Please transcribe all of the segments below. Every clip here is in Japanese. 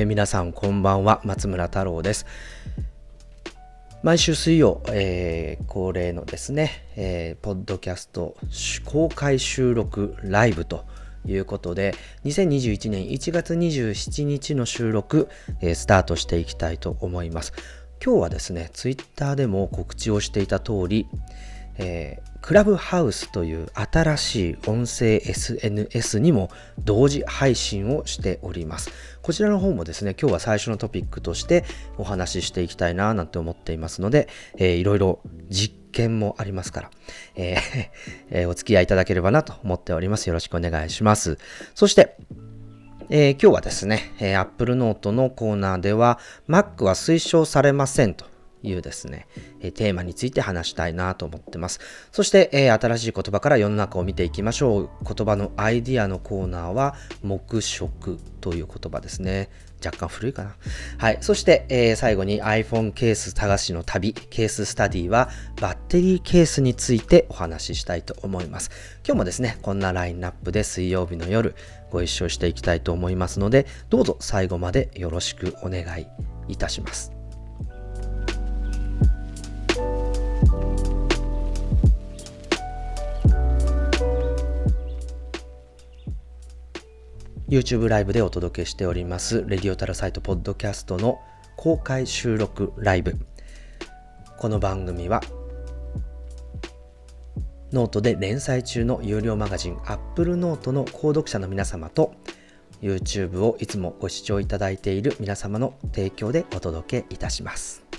えー、皆さんこんばんは。松村太郎です。毎週水曜、えー、恒例のですね、えー、ポッドキャスト公開収録ライブということで2021年1月27日の収録、えー、スタートしていきたいと思います。今日はですねツイッターでも告知をしていた通り、えー、クラブハウスという新しい音声 SNS にも同時配信をしております。こちらの方もですね、今日は最初のトピックとしてお話ししていきたいななんて思っていますので、えー、いろいろ実験もありますから、えー えー、お付き合いいただければなと思っております。よろしくお願いします。そして、えー、今日はですね、えー、Apple Note のコーナーでは Mac は推奨されませんというですね、えテーマについて話したいなと思ってます。そして、え新しい言葉から世の中を見ていきましょう。言葉のアイディアのコーナーは、黙食という言葉ですね。若干古いかな。はい。そして、えー、最後に iPhone ケース探しの旅、ケーススタディはバッテリーケースについてお話ししたいと思います。今日もですね、こんなラインナップで水曜日の夜ご一緒していきたいと思いますので、どうぞ最後までよろしくお願いいたします。YouTube ライブでお届けしております、レディオタルサイトポッドキャストの公開収録ライブ。この番組は、ノートで連載中の有料マガジン Apple Note の購読者の皆様と、YouTube をいつもご視聴いただいている皆様の提供でお届けいたします。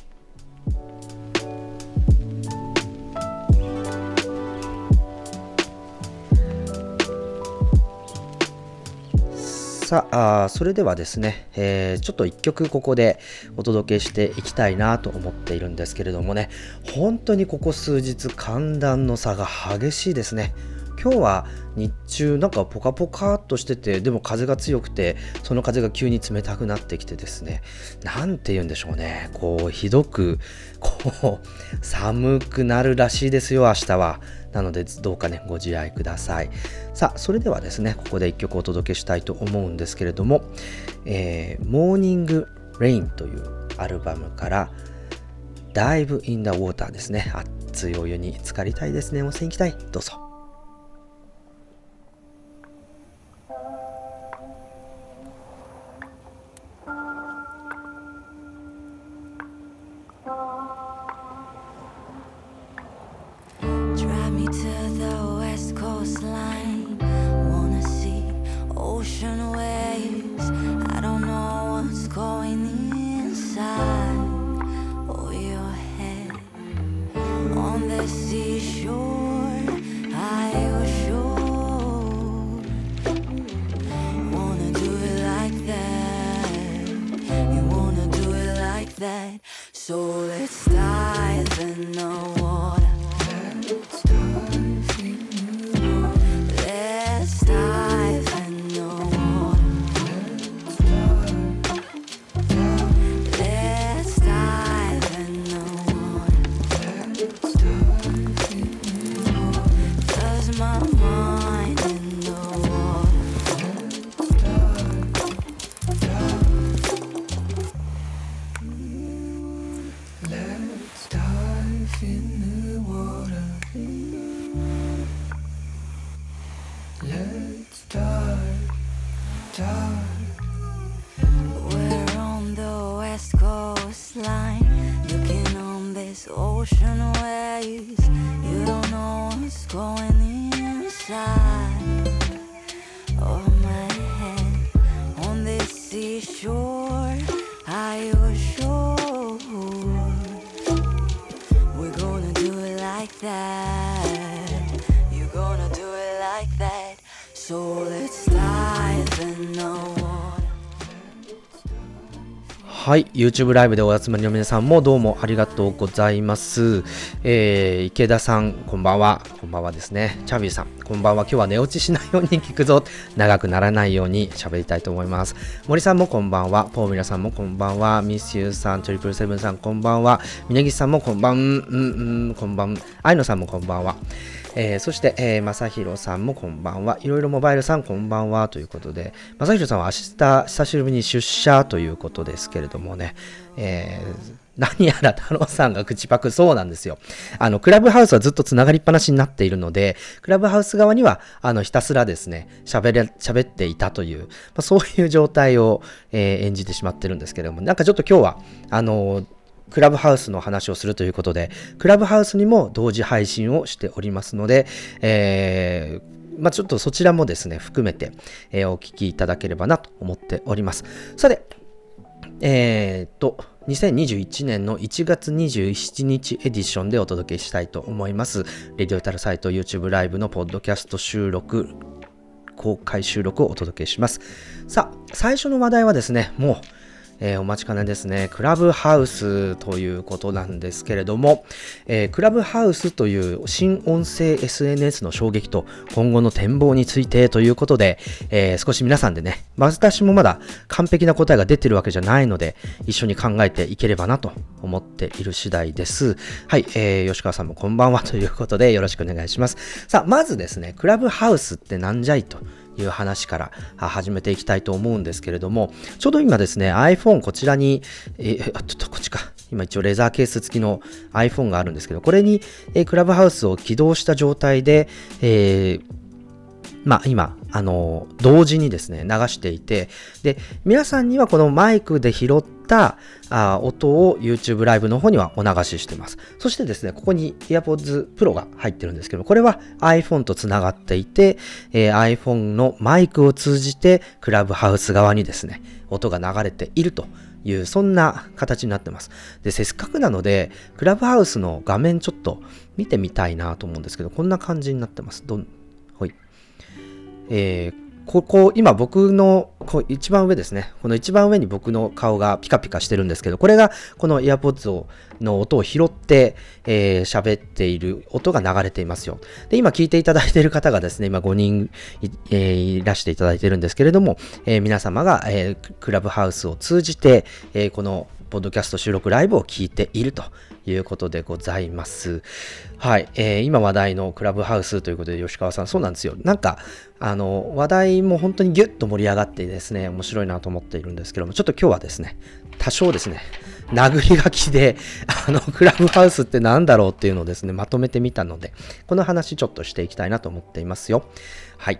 さあ、それではですね、えー、ちょっと一曲ここでお届けしていきたいなと思っているんですけれどもね、本当にここ数日寒暖の差が激しいですね。今日は日中なんかポカポカっとしててでも風が強くてその風が急に冷たくなってきてですね。何て言うんでしょうね。こうひどくこう寒くなるらしいですよ明日は。なのでどうかねご自愛ください。さあそれではですねここで1曲お届けしたいと思うんですけれども、えー、 Morning Rain というアルバムから Dive in the Water ですね。熱いお湯に浸かりたいですね。温泉行きたい。どうぞ。on the seashore. Sure wanna do it like that. You wanna do it like that. So let's dive in the water. はい、YouTube ライブでお集まりの皆さんもどうもありがとうございます。えー、池田さん、こんばんは。こんばんはですね。チャビーさん、こんばんは。今日は寝落ちしないように聞くぞ。長くならないように喋りたいと思います。森さんもこんばんは。ポーミラさんもこんばんは。ミスユーさん、トリプルセブンさん、こんばんは。峯岸さんもこんばん、うん、うん、こんばん。愛野さんもこんばんは。えーそして、えー、正弘さんもこんばんは。いろいろモバイルさんこんばんはということで、正弘さんは明日久しぶりに出社ということですけれどもね、えー何やら太郎さんが口パクそうなんですよ。あの、クラブハウスはずっとつながりっぱなしになっているので、クラブハウス側には、あの、ひたすらですね、喋れ、喋っていたという、まあ、そういう状態を、えー演じてしまってるんですけれども、なんかちょっと今日は、あのクラブハウスの話をするということで、クラブハウスにも同時配信をしておりますので、えーまあ、ちょっとそちらもですね、含めて、えーお聞きいただければなと思っております。さて、えーっと、2021年の1月27日エディションでお届けしたいと思います。レディオタルサイト YouTube ライブのポッドキャスト収録、公開収録をお届けします。さあ、最初の話題はですね、もう、えーお待ちかねですね、クラブハウスということなんですけれども、えークラブハウスという新音声 SNS の衝撃と今後の展望についてということで、えー少し皆さんでね、私もまだ完璧な答えが出てるわけじゃないので、一緒に考えていければなと思っている次第です。はい、えー吉川さんもこんばんはということでよろしくお願いします。さあ、まずですね、クラブハウスってなんじゃいという話から始めていきたいと思うんですけれども、ちょうど今ですね、iPhone こちらに、えあちょっとこっちか。今一応レザーケース付きの iPhone があるんですけど、これに、えクラブハウスを起動した状態で、えーまあ今、あの同時にですね、流していて、で、皆さんにはこのマイクで拾ったたあ音を YouTube ライブの方にはお流ししてます。そしてですね、ここに AirPods Pro が入ってるんですけど、これは iPhone とつながっていて、えー iPhone のマイクを通じてクラブハウス側にですね、音が流れているという、そんな形になってます。で、せっかくなので、クラブハウスの画面ちょっと見てみたいなと思うんですけど、こんな感じになってます。どんほい。えーここ、今僕のこう一番上ですね。この一番上に僕の顔がピカピカしてるんですけど、これがこの AirPods をの音を拾ってえー喋っている音が流れていますよ。で、今聞いていただいている方がですね、今5人い,、えーいらしていただいてるんですけれども、えー皆様が、えークラブハウスを通じて、えーこのポッドキャスト収録ライブを聞いているということでございます。はい。えー今話題のクラブハウスということで、吉川さん、そうなんですよ。なんか、あの、話題も本当にギュッと盛り上がってですね、面白いなと思っているんですけども、ちょっと今日はですね、多少ですね、殴り書きで、あの、クラブハウスって何だろうっていうのをですね、まとめてみたので、この話ちょっとしていきたいなと思っていますよ。はい。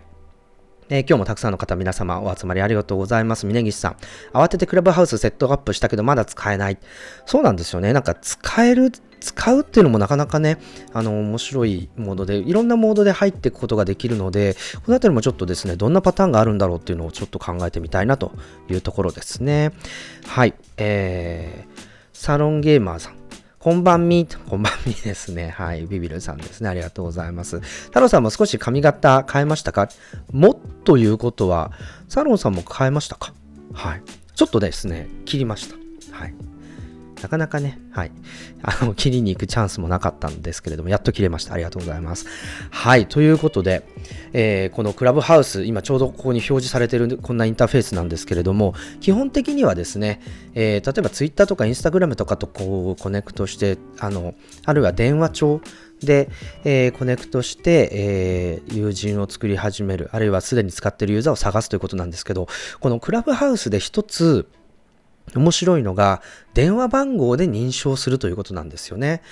え今日もたくさんの方、皆様お集まりありがとうございます。峯岸さん。慌ててクラブハウスセットアップしたけど、まだ使えない。そうなんですよね。なんか使える、使うっていうのもなかなかね、あの、面白いモードで、いろんなモードで入っていくことができるので、このあたりもちょっとですね、どんなパターンがあるんだろうっていうのをちょっと考えてみたいなというところですね。はい。えー、サロンゲーマーさん。こんばんみ、こんばんみですね。はい。ビビルさんですね。ありがとうございます。太郎さんも少し髪型変えましたか？もということは、サロンさんも変えましたか？はい。ちょっとですね、切りました。はい。なかなかね、はい。あの、切りに行くチャンスもなかったんですけれども、やっと切れました。ありがとうございます。はい。ということで、えーこのクラブハウス、今ちょうどここに表示されてるこんなインターフェースなんですけれども、基本的にはですね、えー例えば Twitter とか Instagram とかとこうコネクトして、あの、あるいは電話帳で、えーコネクトして、えー友人を作り始める、あるいはすでに使っているユーザーを探すということなんですけど、このクラブハウスで一つ、面白いのが、電話番号で認証するということなんですよね。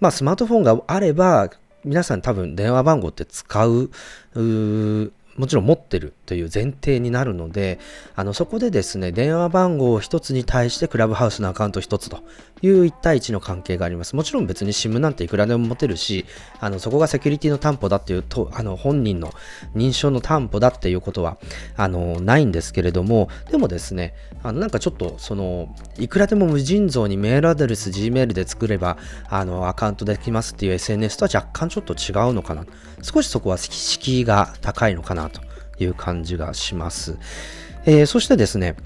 まあ、スマートフォンがあれば、皆さん多分電話番号って使う、うもちろん持ってるという前提になるので、あの、そこでですね、電話番号一つに対してクラブハウスのアカウント一つという1対1の関係があります。もちろん別に SIM なんていくらでも持てるし、あの、そこがセキュリティの担保だっていうと、あの、本人の認証の担保だっていうことは、あの、ないんですけれども、でもですね、あの、なんかちょっと、その、いくらでも無尽蔵にメールアドレス、Gmail で作れば、あの、アカウントできますっていう SNS とは若干ちょっと違うのかな。少しそこは敷居が高いのかないう感じがします。えーそしてですね、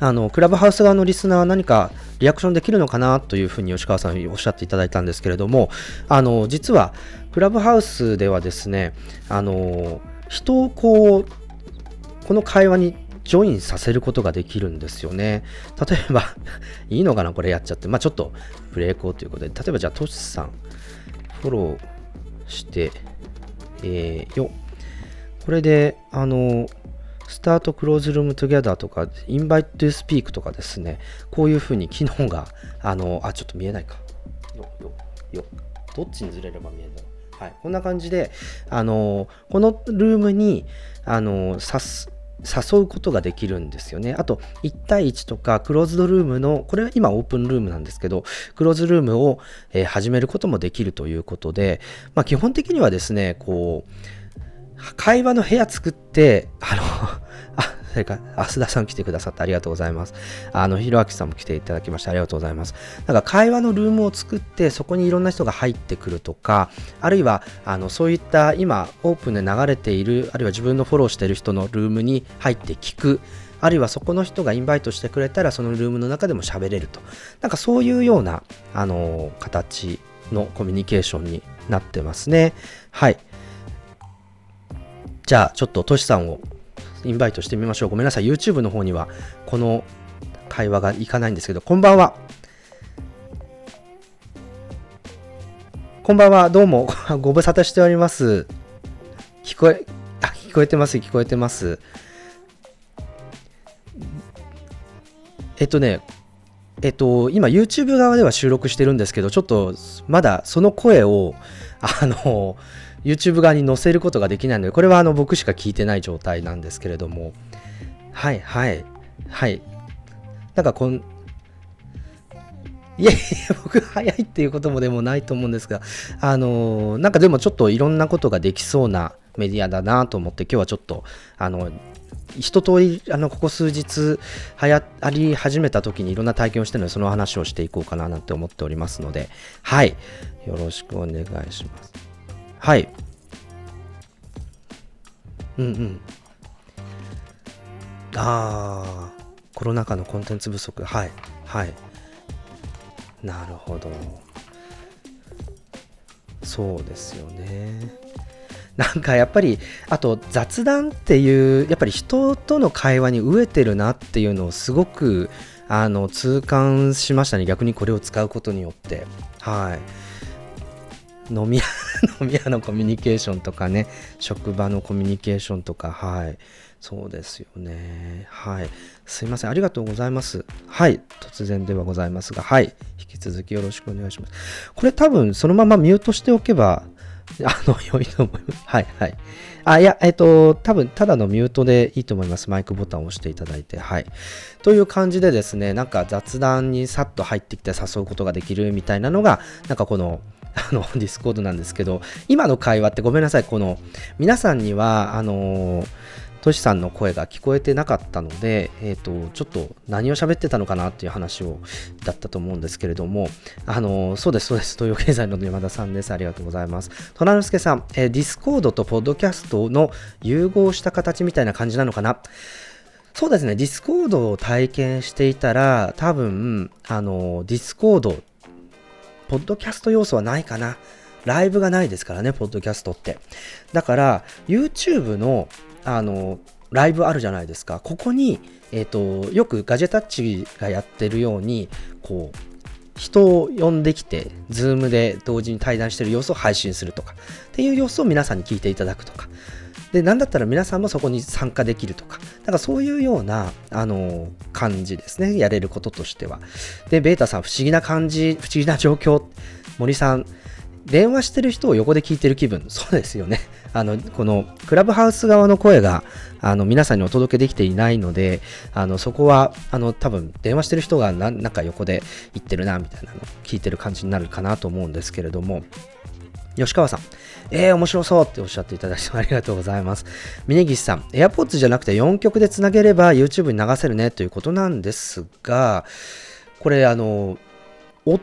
あの、クラブハウス側のリスナーは何かリアクションできるのかなというふうに吉川さんおっしゃっていただいたんですけれども、あの、実は、クラブハウスではですね、あの、人をこう、この会話にジョインさせることができるんですよね。例えば、いいのかなこれやっちゃって。まあちょっと、ブレイクをということで、例えばじゃあ、トシさん、フォローして、えー、よ。これで、あの、スタートクローズルームトゥギャダーとか、インバイトゥスピークとかですね、こういうふうに機能が、あの、あ、ちょっと見えないか。よ、よ、よ。どっちにずれれば見えるんだろう。はい。こんな感じで、あの、このルームに、あの、さす、誘うことができるんですよね。あと、1対1とか、クローズドルームの、これは今オープンルームなんですけど、クローズルームを、始めることもできるということで、まあ、基本的にはですね、こう、会話の部屋作って、あの、あ、それから、増田さん来てくださってありがとうございます。あの、ひろあきさんも来ていただきましてありがとうございます。なんか会話のルームを作って、そこにいろんな人が入ってくるとか、あるいは、あの、そういった今、オープンで流れている、あるいは自分のフォローしている人のルームに入って聞く、あるいはそこの人がインバイトしてくれたら、そのルームの中でも喋れると。なんかそういうような、あの、形のコミュニケーションになってますね。はい。じゃあ、ちょっとトシさんをインバイトしてみましょう。ごめんなさい。YouTube の方にはこの会話がいかないんですけど、こんばんは。こんばんは。どうも。ご無沙汰しております。聞こえ、あ、聞こえてます。聞こえてます。えっとね、えっと、今 YouTube 側では収録してるんですけど、ちょっとまだその声を、あの、YouTube 側に載せることができないので、これはあの僕しか聞いてない状態なんですけれども、はいはいはい。なんかこん、いやいや、僕早いっていうこともでもないと思うんですが、あのなんかでもちょっといろんなことができそうなメディアだなと思って、今日はちょっと、あの、一通りあのここ数日流行り始めた時にいろんな体験をしてるのでその話をしていこうかななんて思っておりますのではい。よろしくお願いします。はい。うんうん。ああコロナ禍のコンテンツ不足。はい。はい。なるほど。そうですよね。なんかやっぱりあと雑談っていうやっぱり人との会話に飢えてるなっていうのをすごくあの痛感しましたね。逆にこれを使うことによって。はい。飲み屋 飲み屋のコミュニケーションとかね職場のコミュニケーションとかはいそうですよねはいすいませんありがとうございますはい突然ではございますがはい引き続きよろしくお願いしますこれ多分そのままミュートしておけば あの、良いと思います。はい、はい。あ、いや、えっと、多分、ただのミュートでいいと思います。マイクボタンを押していただいて。はい。という感じでですね、なんか雑談にさっと入ってきて誘うことができるみたいなのが、なんかこの、あの、ディスコードなんですけど、今の会話ってごめんなさい、この、皆さんには、あのトシさんの声が聞こえてなかったので、えっ、と、ちょっと何を喋ってたのかなっていう話を、だったと思うんですけれども、あの、そうです、そうです、東洋経済の山田さんです。ありがとうございます。虎之助さん、えーディスコードとポッドキャストの融合した形みたいな感じなのかな？そうですね、ディスコードを体験していたら、多分、あの、ディスコード、ポッドキャスト要素はないかな。ライブがないですからね、ポッドキャストって。だから、YouTube の、あの、ライブあるじゃないですか。ここに、えっ、と、よくガジェタッチがやってるように、こう、人を呼んできて、ズームで同時に対談してる様子を配信するとか、っていう様子を皆さんに聞いていただくとか、で、なんだったら皆さんもそこに参加できるとか、だかそういうような、あの、感じですね。やれることとしては。で、ベータさん、不思議な感じ、不思議な状況。森さん、電話してる人を横で聞いてる気分。そうですよね。あの、この、クラブハウス側の声が、あの、皆さんにお届けできていないので、あの、そこは、あの、多分、電話してる人がな、なんか横で言ってるな、みたいなの聞いてる感じになるかなと思うんですけれども、吉川さん、えー、面白そうっておっしゃっていただいて ありがとうございます。峯岸さん、AirPods じゃなくて4曲でつなげれば YouTube に流せるねということなんですが、これ、あの、音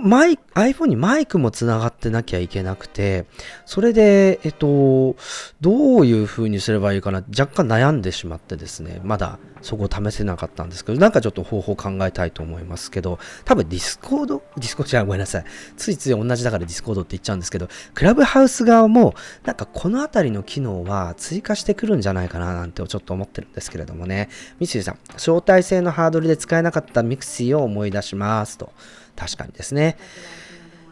マイ iPhone にマイクもつながってなきゃいけなくて、それで、えっと、どういう風にすればいいかな、若干悩んでしまってですね、まだそこを試せなかったんですけど、なんかちょっと方法考えたいと思いますけど、多分ディスコード？ディスコード？じゃごめんなさい。ついつい同じだからディスコードって言っちゃうんですけど、クラブハウス側も、なんかこのあたりの機能は追加してくるんじゃないかななんてちょっと思ってるんですけれどもね。三井さん、招待制のハードルで使えなかったミクシーを思い出しますと。確かにですね。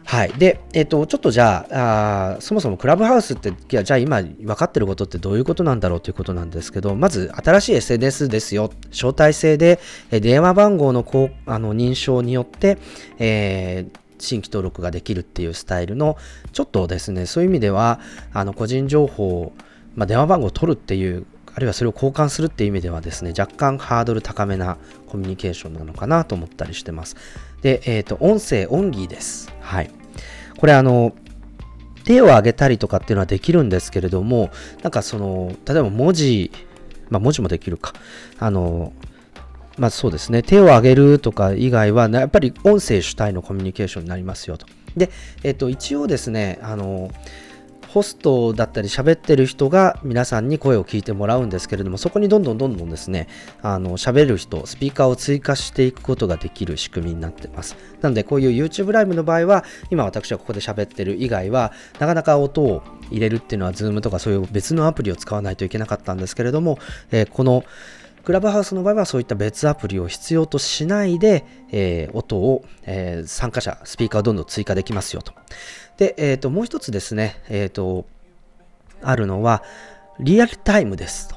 はい。で、えっ、と、ちょっとじゃああ、そもそもクラブハウスって、じゃあ今分かってることってどういうことなんだろうということなんですけど、まず新しい SNS ですよ。招待制で、え電話番号のこうあの認証によって、えー新規登録ができるっていうスタイルの、ちょっとですね、そういう意味では、あの個人情報、まあ、電話番号を取るっていうあるいはそれを交換するっていう意味ではですね、若干ハードル高めなコミュニケーションなのかなと思ったりしてます。で、えっ、ー、と、音声、オンリーです。はい。これあの、手を挙げたりとかっていうのはできるんですけれども、なんかその、例えば文字、まあ文字もできるか。あの、まあそうですね、手を挙げるとか以外は、やっぱり音声主体のコミュニケーションになりますよと。で、えっ、と、一応ですね、あの、ホストだったり喋ってる人が皆さんに声を聞いてもらうんですけれども、そこにどんどんどんどんですね、あの、喋る人、スピーカーを追加していくことができる仕組みになってます。なので、こういう YouTube ライブの場合は、今私はここで喋ってる以外は、なかなか音を入れるっていうのは Zoom とかそういう別のアプリを使わないといけなかったんですけれども、えー、このクラブハウスの場合はそういった別アプリを必要としないで、えー、音を、えー、参加者、スピーカーをどんどん追加できますよと。で、えっ、ー、と、もう一つですね、えっ、ー、と、あるのは、リアルタイムですと。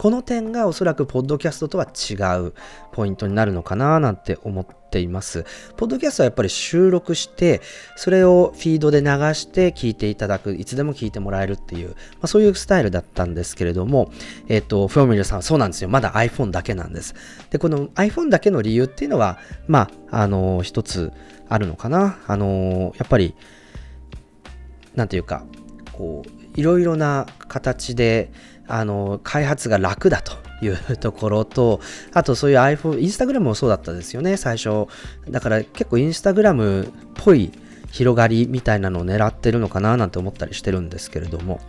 この点がおそらくポッドキャストとは違うポイントになるのかななんて思っています。ポッドキャストはやっぱり収録して、それをフィードで流して聞いていただく、いつでも聞いてもらえるっていう、まあ、そういうスタイルだったんですけれども、えっ、ー、と、フォーミュラさんそうなんですよ。まだ iPhone だけなんです。で、この iPhone だけの理由っていうのは、まあ、あの、一つあるのかな。あの、やっぱり、なんていうか、こう、いろいろな形で、あの、開発が楽だというところと、あとそういう iPhone、インスタグラムもそうだったですよね、最初。だから結構インスタグラムっぽい広がりみたいなのを狙ってるのかななんて思ったりしてるんですけれども、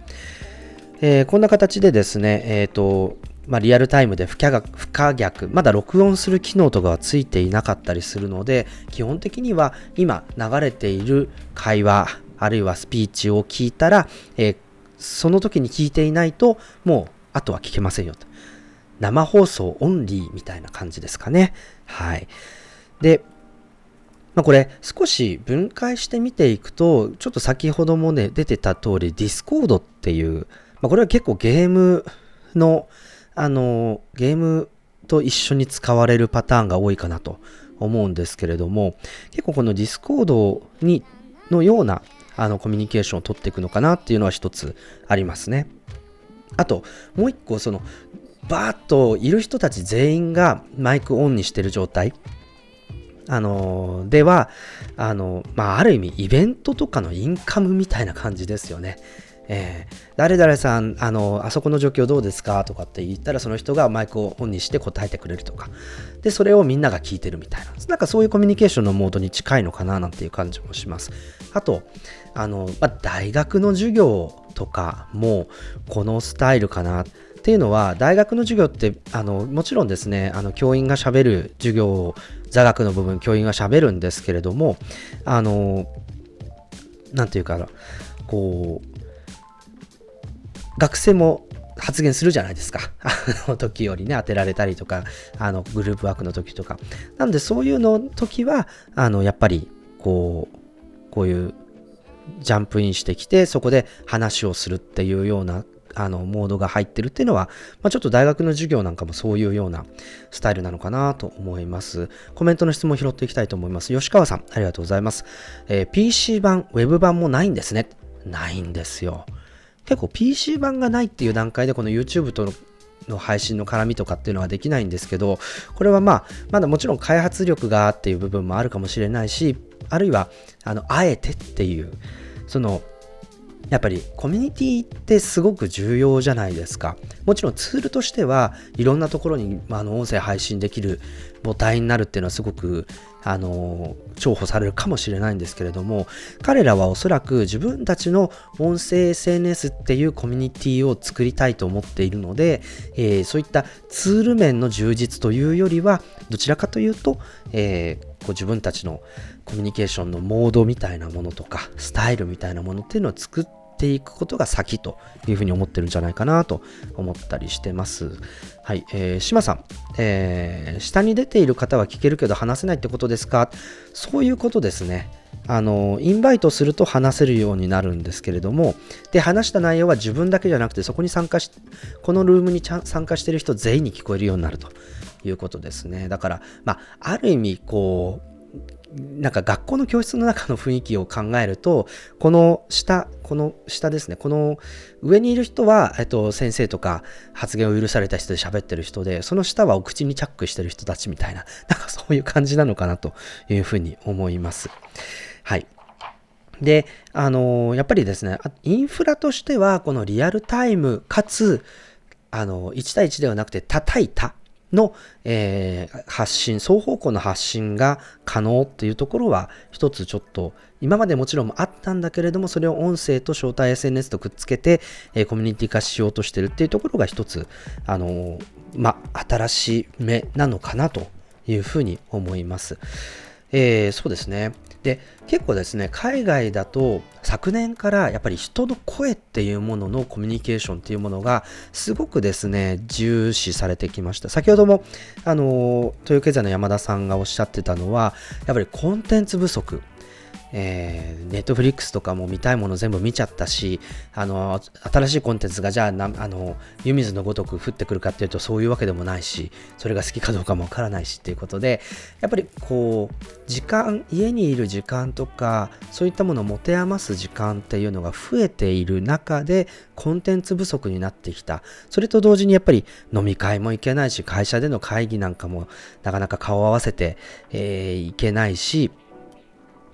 えー、こんな形でですね、えっ、ー、と、まあ、リアルタイムで不可逆、まだ録音する機能とかはついていなかったりするので、基本的には今流れている会話、あるいはスピーチを聞いたら、えー、その時に聞いていないと、もうあとは聞けませんよと。生放送オンリーみたいな感じですかね。はい。で、まあ、これ少し分解して見ていくと、ちょっと先ほどもね、出てた通り、ディスコードっていう、まあ、これは結構ゲームの、あの、ゲームと一緒に使われるパターンが多いかなと思うんですけれども、結構このディスコードに、のようなあのコミュニケーションを取っていくのかなっていうのは一つありますね。あと、もう一個、その、バーッといる人たち全員がマイクオンにしてる状態。あのでは、あの、まあ、ある意味イベントとかのインカムみたいな感じですよね。えー、誰々さん、あの、あそこの状況どうですか？とかって言ったら、その人がマイクをオンにして答えてくれるとか。で、それをみんなが聞いてるみたいな。なんかそういうコミュニケーションのモードに近いのかななんていう感じもします。あと、あの、まあ、大学の授業とかも、このスタイルかな。っていうのは、大学の授業って、あの、もちろんですね、あの、教員がしゃべる授業を、座学の部分、教員がしゃべるんですけれども、あの、なんていうかな、こう、学生も発言するじゃないですか。あの時よりね、当てられたりとか、あの、グループワークの時とか。なので、そういうの時は、あの、やっぱり、こう、こういうジャンプインしてきて、そこで話をするっていうようなあのモードが入ってるっていうのは、まあ、ちょっと大学の授業なんかもそういうようなスタイルなのかなと思います。コメントの質問を拾っていきたいと思います。吉川さん、ありがとうございます。えー、PC 版、Web 版もないんですね。ないんですよ。結構 PC 版がないっていう段階でこの YouTube とのの配信の絡みとかっていうのはできないんですけど、これはまあ、まだもちろん開発力がっていう部分もあるかもしれないし、あるいは、あの、あえてっていう、その、やっぱりコミュニティってすごく重要じゃないですか。もちろんツールとしてはいろんなところに、まあ、の音声配信できる母体になるっていうのはすごくあの重宝されるかもしれないんですけれども彼らはおそらく自分たちの音声 SNS っていうコミュニティを作りたいと思っているので、えー、そういったツール面の充実というよりはどちらかというと、えー、こう自分たちのコミュニケーションのモードみたいなものとかスタイルみたいなものっていうのを作っていくことが先というふうに思ってるんじゃないかなと思ったりしてます。はい、えー、島さん、えー、下に出ている方は聞けるけど話せないってことですか？そういうことですね。あの、インバイトすると話せるようになるんですけれども、で、話した内容は自分だけじゃなくて、そこに参加し、このルームに参加している人全員に聞こえるようになるということですね。だから、まあ、ある意味、こう、なんか学校の教室の中の雰囲気を考えると、この下、この下ですね、この上にいる人は、えっと、先生とか発言を許された人で喋ってる人で、その下はお口にチャックしてる人たちみたいな、なんかそういう感じなのかなというふうに思います。はい。で、あの、やっぱりですね、インフラとしては、このリアルタイムかつ、あの、1対1ではなくて叩いたの、えー、発信、双方向の発信が可能っていうところは一つちょっと今までもちろんあったんだけれどもそれを音声と招待 SNS とくっつけて、えー、コミュニティ化しようとしてるっていうところが一つあのー、ま新しめなのかなというふうに思います。えー、そうですね。で、結構ですね、海外だと昨年からやっぱり人の声っていうもののコミュニケーションっていうものがすごくですね、重視されてきました。先ほども、あの、豊経済の山田さんがおっしゃってたのは、やっぱりコンテンツ不足。えー、ネットフリックスとかも見たいもの全部見ちゃったし、あの、新しいコンテンツがじゃあ、あの、湯水のごとく降ってくるかっていうとそういうわけでもないし、それが好きかどうかもわからないしっていうことで、やっぱりこう、時間、家にいる時間とか、そういったものを持て余す時間っていうのが増えている中で、コンテンツ不足になってきた。それと同時にやっぱり飲み会も行けないし、会社での会議なんかもなかなか顔を合わせて、えー、行けないし、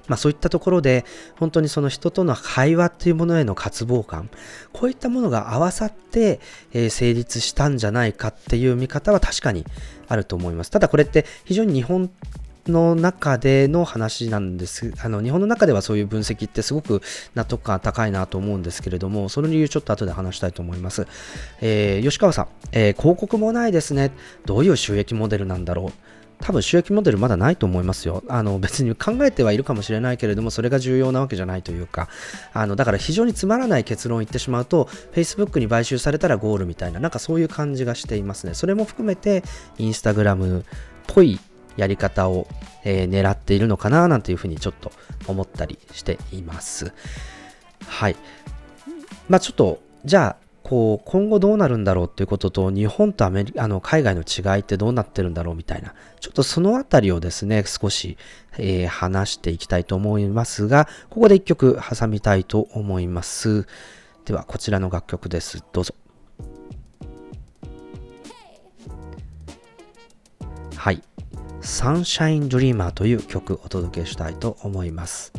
まあそういったところで、本当にその人との会話っていうものへの渇望感、こういったものが合わさって、え、成立したんじゃないかっていう見方は確かにあると思います。ただこれって非常に日本の中での話なんです。あの、日本の中ではそういう分析ってすごく納得感高いなと思うんですけれども、その理由ちょっと後で話したいと思います。えー、吉川さん、えー、広告もないですね。どういう収益モデルなんだろう。多分収益モデルまだないと思いますよ。あの別に考えてはいるかもしれないけれども、それが重要なわけじゃないというか、あのだから非常につまらない結論を言ってしまうと、Facebook に買収されたらゴールみたいな、なんかそういう感じがしていますね。それも含めて、インスタグラムっぽいやり方を、えー、狙っているのかななんていうふうにちょっと思ったりしています。はい。まあちょっと、じゃあ、こう、今後どうなるんだろうっていうことと、日本とアメリカ、の、海外の違いってどうなってるんだろうみたいな、ちょっとそのあたりをですね、少し、えー、話していきたいと思いますが、ここで一曲挟みたいと思います。では、こちらの楽曲です。どうぞ。はい。サンシャインドリーマーという曲お届けしたいと思います。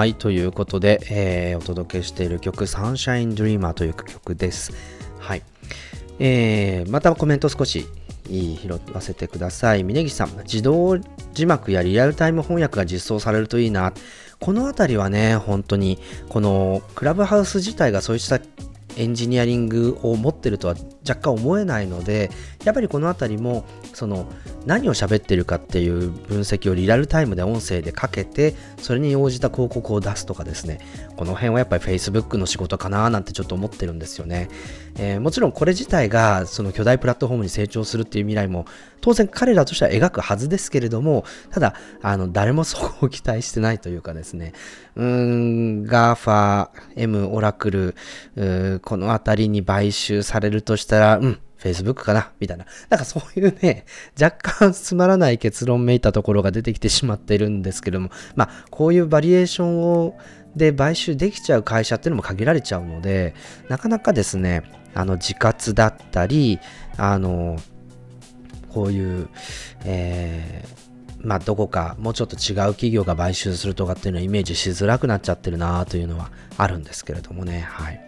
はい、ということで、えーお届けしている曲、Sunshine Dreamer という曲です。はい。えーまたコメント少しいい拾わせてください。峯岸さん、自動字幕やリアルタイム翻訳が実装されるといいな。このあたりはね、本当に、このクラブハウス自体がそうしたエンジニアリングを持ってるとは若干思えないので、やっぱりこのあたりも、その何を喋ってるかっていう分析をリアルタイムで音声でかけて、それに応じた広告を出すとかですね、この辺はやっぱり Facebook の仕事かななんてちょっと思ってるんですよね。えーもちろんこれ自体がその巨大プラットフォームに成長するっていう未来も当然彼らとしては描くはずですけれども、ただ、あの、誰もそこを期待してないというかですね、うーん、GAFA、M、オラクル、このあたりに買収されるとしたら、うん、Facebook かなみたいな。なんかそういうね、若干つまらない結論めいたところが出てきてしまっているんですけども、まあ、こういうバリエーションを、で買収できちゃう会社っていうのも限られちゃうので、なかなかですね、あの、自活だったり、あの、こういう、えーまあ、どこかもうちょっと違う企業が買収するとかっていうのはイメージしづらくなっちゃってるなというのはあるんですけれどもね。はい。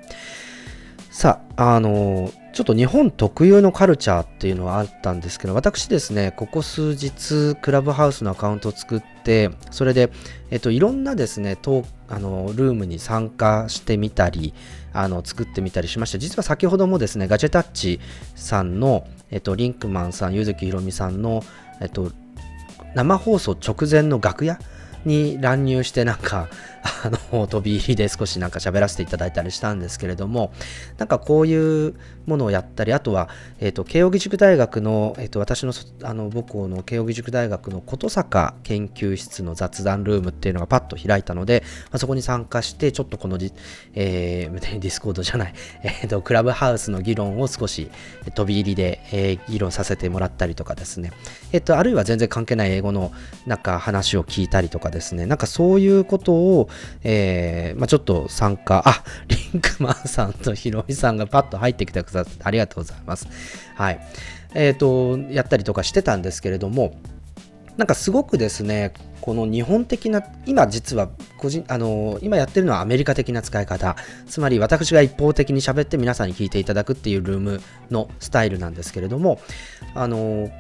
さあ、あのちょっと日本特有のカルチャーっていうのはあったんですけど、私ですね、ここ数日、クラブハウスのアカウントを作って、それで、えっと、いろんなですね、トあのルームに参加してみたり、あの作ってみたりしました。実は先ほどもですね、ガジェタッチさんの、えっと、リンクマンさん、ゆずきひろみさんの、えっと、生放送直前の楽屋に乱入してなんかあの飛び入りで少しなんか喋らせていただいたりしたんですけれどもなんかこういうものをやったりあとは、えー、と慶應義塾大学の,、えー、と私のあの母校の慶應義塾大学の琴坂研究室の雑談ルームっていうのがパッと開いたので、まあ、そこに参加してちょっとこのディ、えー、ディスコードじゃない、えー、とクラブハウスの議論を少し飛び入りで、えー議論させてもらったりとかですね、えっと、あるいは全然関係ない英語のなんか話を聞いたりとかですね、なんかそういうことを、えーまあ、ちょっと参加、あ、リンクマンさんとヒロミさんがパッと入ってきてくださってありがとうございます。はい。えっ、と、やったりとかしてたんですけれども、なんかすごくですね、この日本的な、今実は個人、あの、今やってるのはアメリカ的な使い方、つまり私が一方的に喋って皆さんに聞いていただくっていうルームのスタイルなんですけれども、あの、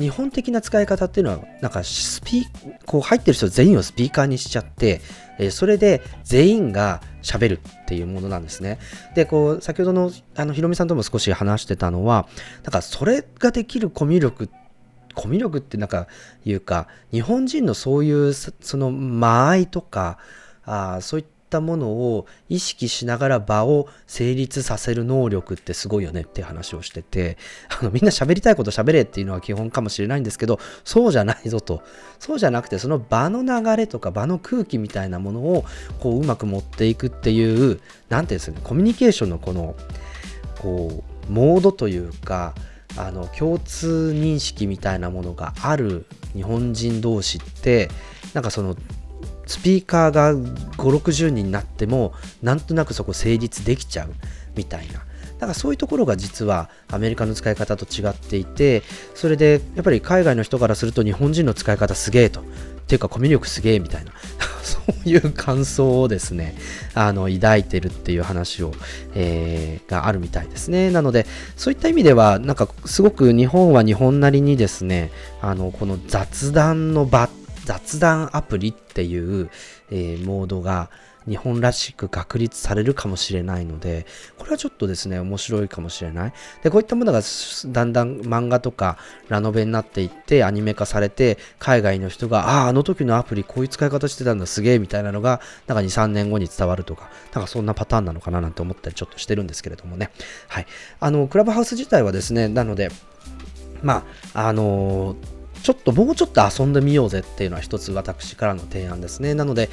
日本的な使い方っていうのは、なんかスピこう入ってる人全員をスピーカーにしちゃって、えそれで全員が喋るっていうものなんですね。で、こう、先ほどの、あの、ひろみさんとも少し話してたのは、なんかそれができるコミュ力コミュ力ってなんかいうか日本人のそういうその間合いとかあそういったたものを意識しながら場を成立させる能力ってすごいよねって話をしてて あのみんな喋りたいこと喋れっていうのは基本かもしれないんですけどそうじゃないぞと。そうじゃなくてその場の流れとか場の空気みたいなものをこううまく持っていくっていう何ていうんですかねコミュニケーションのこのこうモードというかあの共通認識みたいなものがある日本人同士ってなんかそのスピーカーが560人になってもなんとなくそこ成立できちゃうみたいな。だからそういうところが実はアメリカの使い方と違っていてそれでやっぱり海外の人からすると日本人の使い方すげえと。っていうかコミュ力すげえみたいな。そういう感想をですねあの抱いてるっていう話を、えーがあるみたいですね。なのでそういった意味ではなんかすごく日本は日本なりにですねあのこの雑談の場っ雑談アプリっていう、えーモードが日本らしく確立されるかもしれないので、これはちょっとですね、面白いかもしれない。で、こういったものがだんだん漫画とかラノベになっていって、アニメ化されて、海外の人が、ああ、あの時のアプリこういう使い方してたんだ、すげえ、みたいなのが、なんか2、3年後に伝わるとか、なんかそんなパターンなのかななんて思ったりちょっとしてるんですけれどもね。はい。あの、クラブハウス自体はですね、なので、まあ、あのーちょっともうちょっと遊んでみようぜっていうのは一つ私からの提案ですね。なので、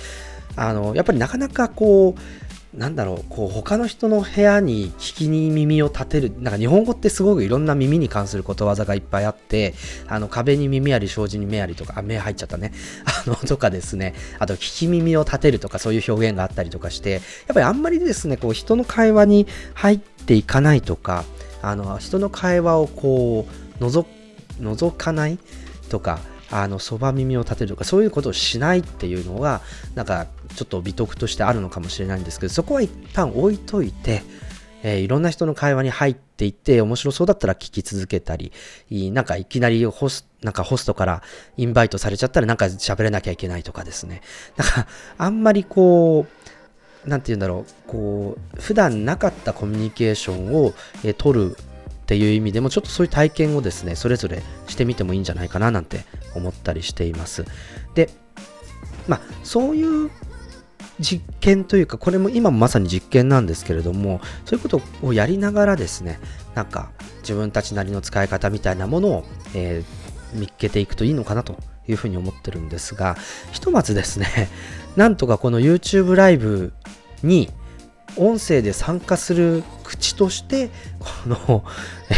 あのやっぱりなかなかこう、なんだろう、こう他の人の部屋に聞きに耳を立てる、なんか日本語ってすごくいろんな耳に関することわざがいっぱいあって、あの壁に耳あり、障子に目ありとか、あ、目入っちゃったね。あの、とかですね、あと聞き耳を立てるとかそういう表現があったりとかして、やっぱりあんまりですね、こう人の会話に入っていかないとか、あの人の会話をこう、覗覗かないとかあのそば耳を立てるとかそういうことをしないっていうのがなんかちょっと美徳としてあるのかもしれないんですけどそこは一旦置いといて、えーいろんな人の会話に入っていって面白そうだったら聞き続けたりなんかいきなりホスなんかホストからインバイトされちゃったらなんか喋れなきゃいけないとかですね。なんかあんまりこうなんて言うんだろうこう普段なかったコミュニケーションを、えー取るっていう意味でもちょっとそういう体験をですねそれぞれしてみてもいいんじゃないかななんて思ったりしています。でまあそういう実験というかこれも今もまさに実験なんですけれどもそういうことをやりながらですねなんか自分たちなりの使い方みたいなものを、えー見っけていくといいのかなというふうに思ってるんですがひとまずですねなんとかこの YouTube ライブに音声で参加する口としてこの、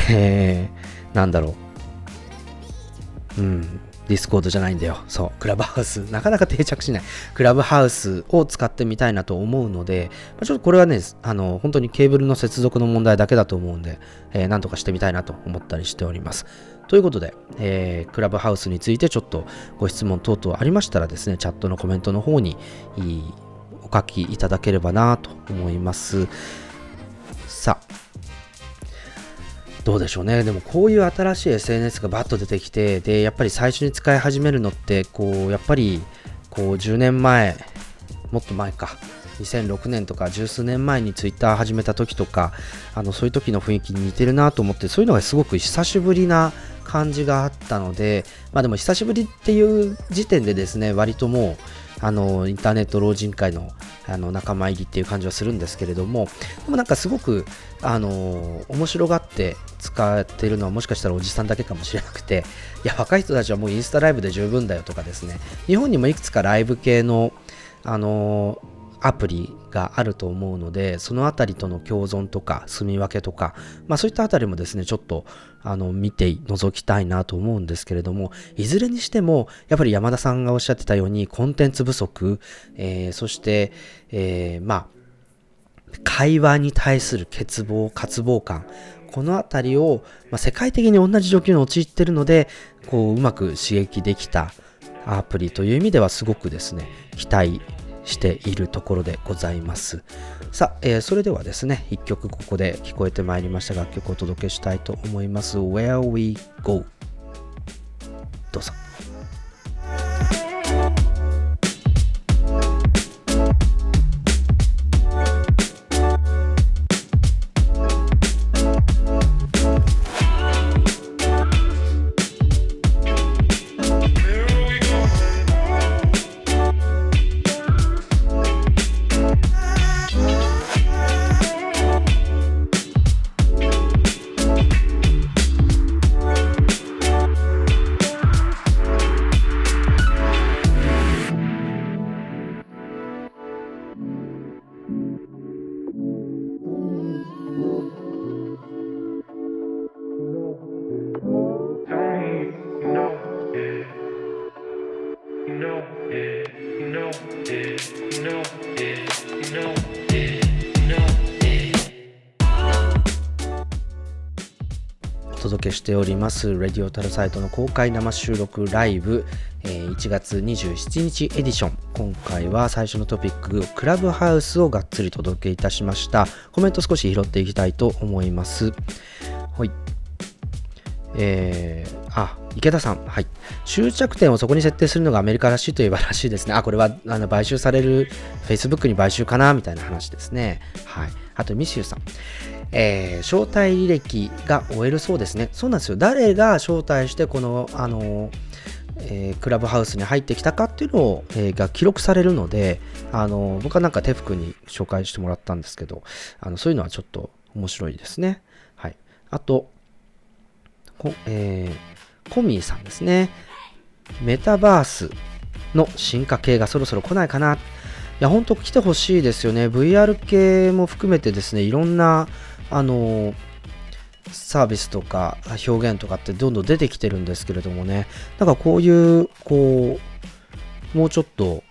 えーなんだろう。うんディスコードじゃないんだよ。そうクラブハウス。なかなか定着しない。クラブハウスを使ってみたいなと思うのでちょっとこれはねあの本当にケーブルの接続の問題だけだと思うんで、えーなんとかしてみたいなと思ったりしております。ということで、えークラブハウスについてちょっとご質問等々ありましたらですねチャットのコメントの方にお書きいただければなと思います。さあ。どうでしょうね。でもこういう新しい SNS がバッと出てきて、で、やっぱり最初に使い始めるのって、こう、やっぱり、こう、10年前、もっと前か、2006年とか十数年前に Twitter 始めた時とか、あの、そういう時の雰囲気に似てるなと思って、そういうのがすごく久しぶりな感じがあったので、まあでも久しぶりっていう時点でですね、割ともう、あの、インターネット老人会のあの仲間入りっていう感じはするんですけれども、でもなんかすごく、あの、面白がって使ってるのはもしかしたらおじさんだけかもしれなくて、いや、若い人たちはもうインスタライブで十分だよとかですね、日本にもいくつかライブ系の、あの、アプリがあると思うので、そのあたりとの共存とか、住み分けとか、まあそういったあたりもですね、ちょっと、あの、見て、覗きたいなと思うんですけれども、いずれにしても、やっぱり山田さんがおっしゃってたように、コンテンツ不足、えーそして、えーまあ、会話に対する欠乏、渇望感、このあたりを、まあ、世界的に同じ状況に陥ってるので、こう、うまく刺激できたアプリという意味ではすごくですね、期待しているところでございます。さあ、えーそれではですね、1曲ここで聞こえてまいりました楽曲をお届けしたいと思います。Where We Go どうぞ。ます、レディオタルサイトの公開生収録ライブ、えー1月27日エディション。今回は最初のトピック、クラブハウスをがっつり届けいたしました。コメント少し拾っていきたいと思います。えー、あ、池田さん、はい。終着点をそこに設定するのがアメリカらしいといえばらしいですね。あ、これはあの買収される Facebook に買収かなみたいな話ですね。はい。あと、ミシューさん。えー招待履歴が終えるそうですね。そうなんですよ。誰が招待して、この、あの、えークラブハウスに入ってきたかっていうのを、えーが記録されるので、あの、僕はなんかテフ君に紹介してもらったんですけど、あのそういうのはちょっと面白いですね。はい。あと、こえーコミーさんですね。メタバースの進化系がそろそろ来ないかな。いや、本当来てほしいですよね。VR 系も含めてですね、いろんな、あのサービスとか表現とかってどんどん出てきてるんですけれどもね、なんかこういう、こう、もうちょっと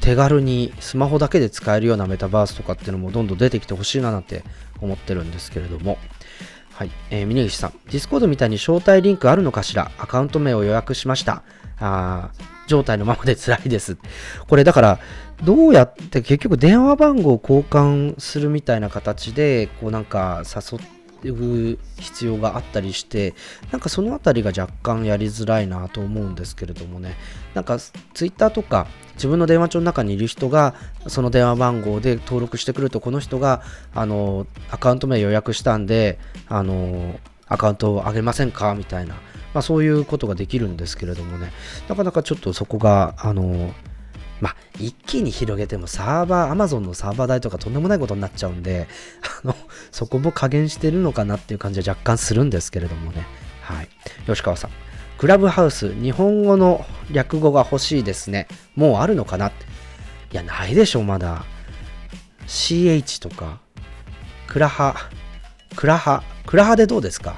手軽にスマホだけで使えるようなメタバースとかっていうのもどんどん出てきてほしいななんて思ってるんですけれども。はい、えー、峯岸さん、ディスコードみたいに招待リンクあるのかしら？アカウント名を予約しました。あ状態のままで辛いです。これだから、どうやって結局電話番号を交換するみたいな形で、こうなんか誘う必要があったりして、なんかそのあたりが若干やりづらいなと思うんですけれどもね、なんかツイッターとか自分の電話帳の中にいる人がその電話番号で登録してくると、この人があのアカウント名予約したんで、あのアカウントをあげませんか？みたいな、まあ、そういうことができるんですけれどもね、なかなかちょっとそこが、あのまあ、一気に広げてもサーバー、Amazon のサーバー代とかとんでもないことになっちゃうんで、あの、そこも加減してるのかなっていう感じは若干するんですけれどもね。はい。吉川さん。クラブハウス、日本語の略語が欲しいですね。もうあるのかないや、ないでしょ、まだ。CH とか、クラハ、クラハ、クラハでどうですか？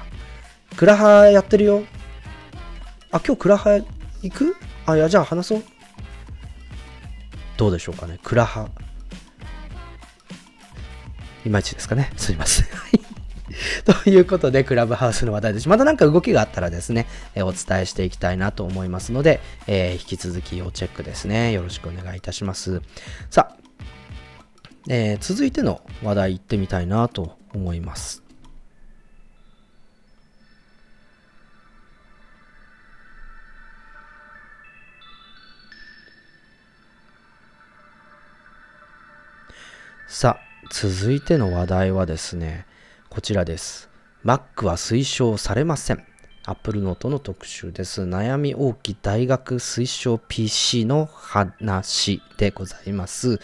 クラハやってるよ。あ、今日クラハ行く？あ、いや、じゃあ話そう。どうでしょうかね。クラハ。いまいちですかね。すいません。ということで、クラブハウスの話題です。また何か動きがあったらですね、えお伝えしていきたいなと思いますので、えー引き続き要チェックですね。よろしくお願いいたします。さあ、えー続いての話題行ってみたいなと思います。さあ、続いての話題はですね、こちらです。Mac は推奨されません。Apple Note の特集です。悩み大きい大学推奨 PC の話でございます。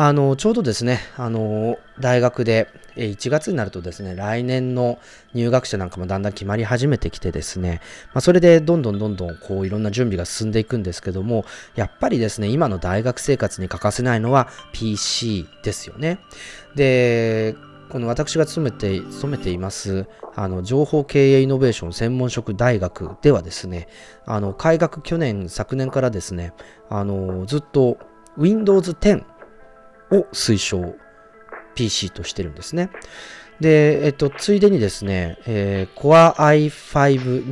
あの、ちょうどですね、あの、大学で1月になるとですね、来年の入学者なんかもだんだん決まり始めてきてですね、まあ、それでどんどんどんどんこういろんな準備が進んでいくんですけども、やっぱりですね、今の大学生活に欠かせないのは PC ですよね。で、この私が勤めて、勤めています、あの、情報経営イノベーション専門職大学ではですね、あの、開学去年、昨年からですね、あの、ずっと Windows 10を推奨 PC としてるんですね。で、えっと、ついでにですね、えー Core i5、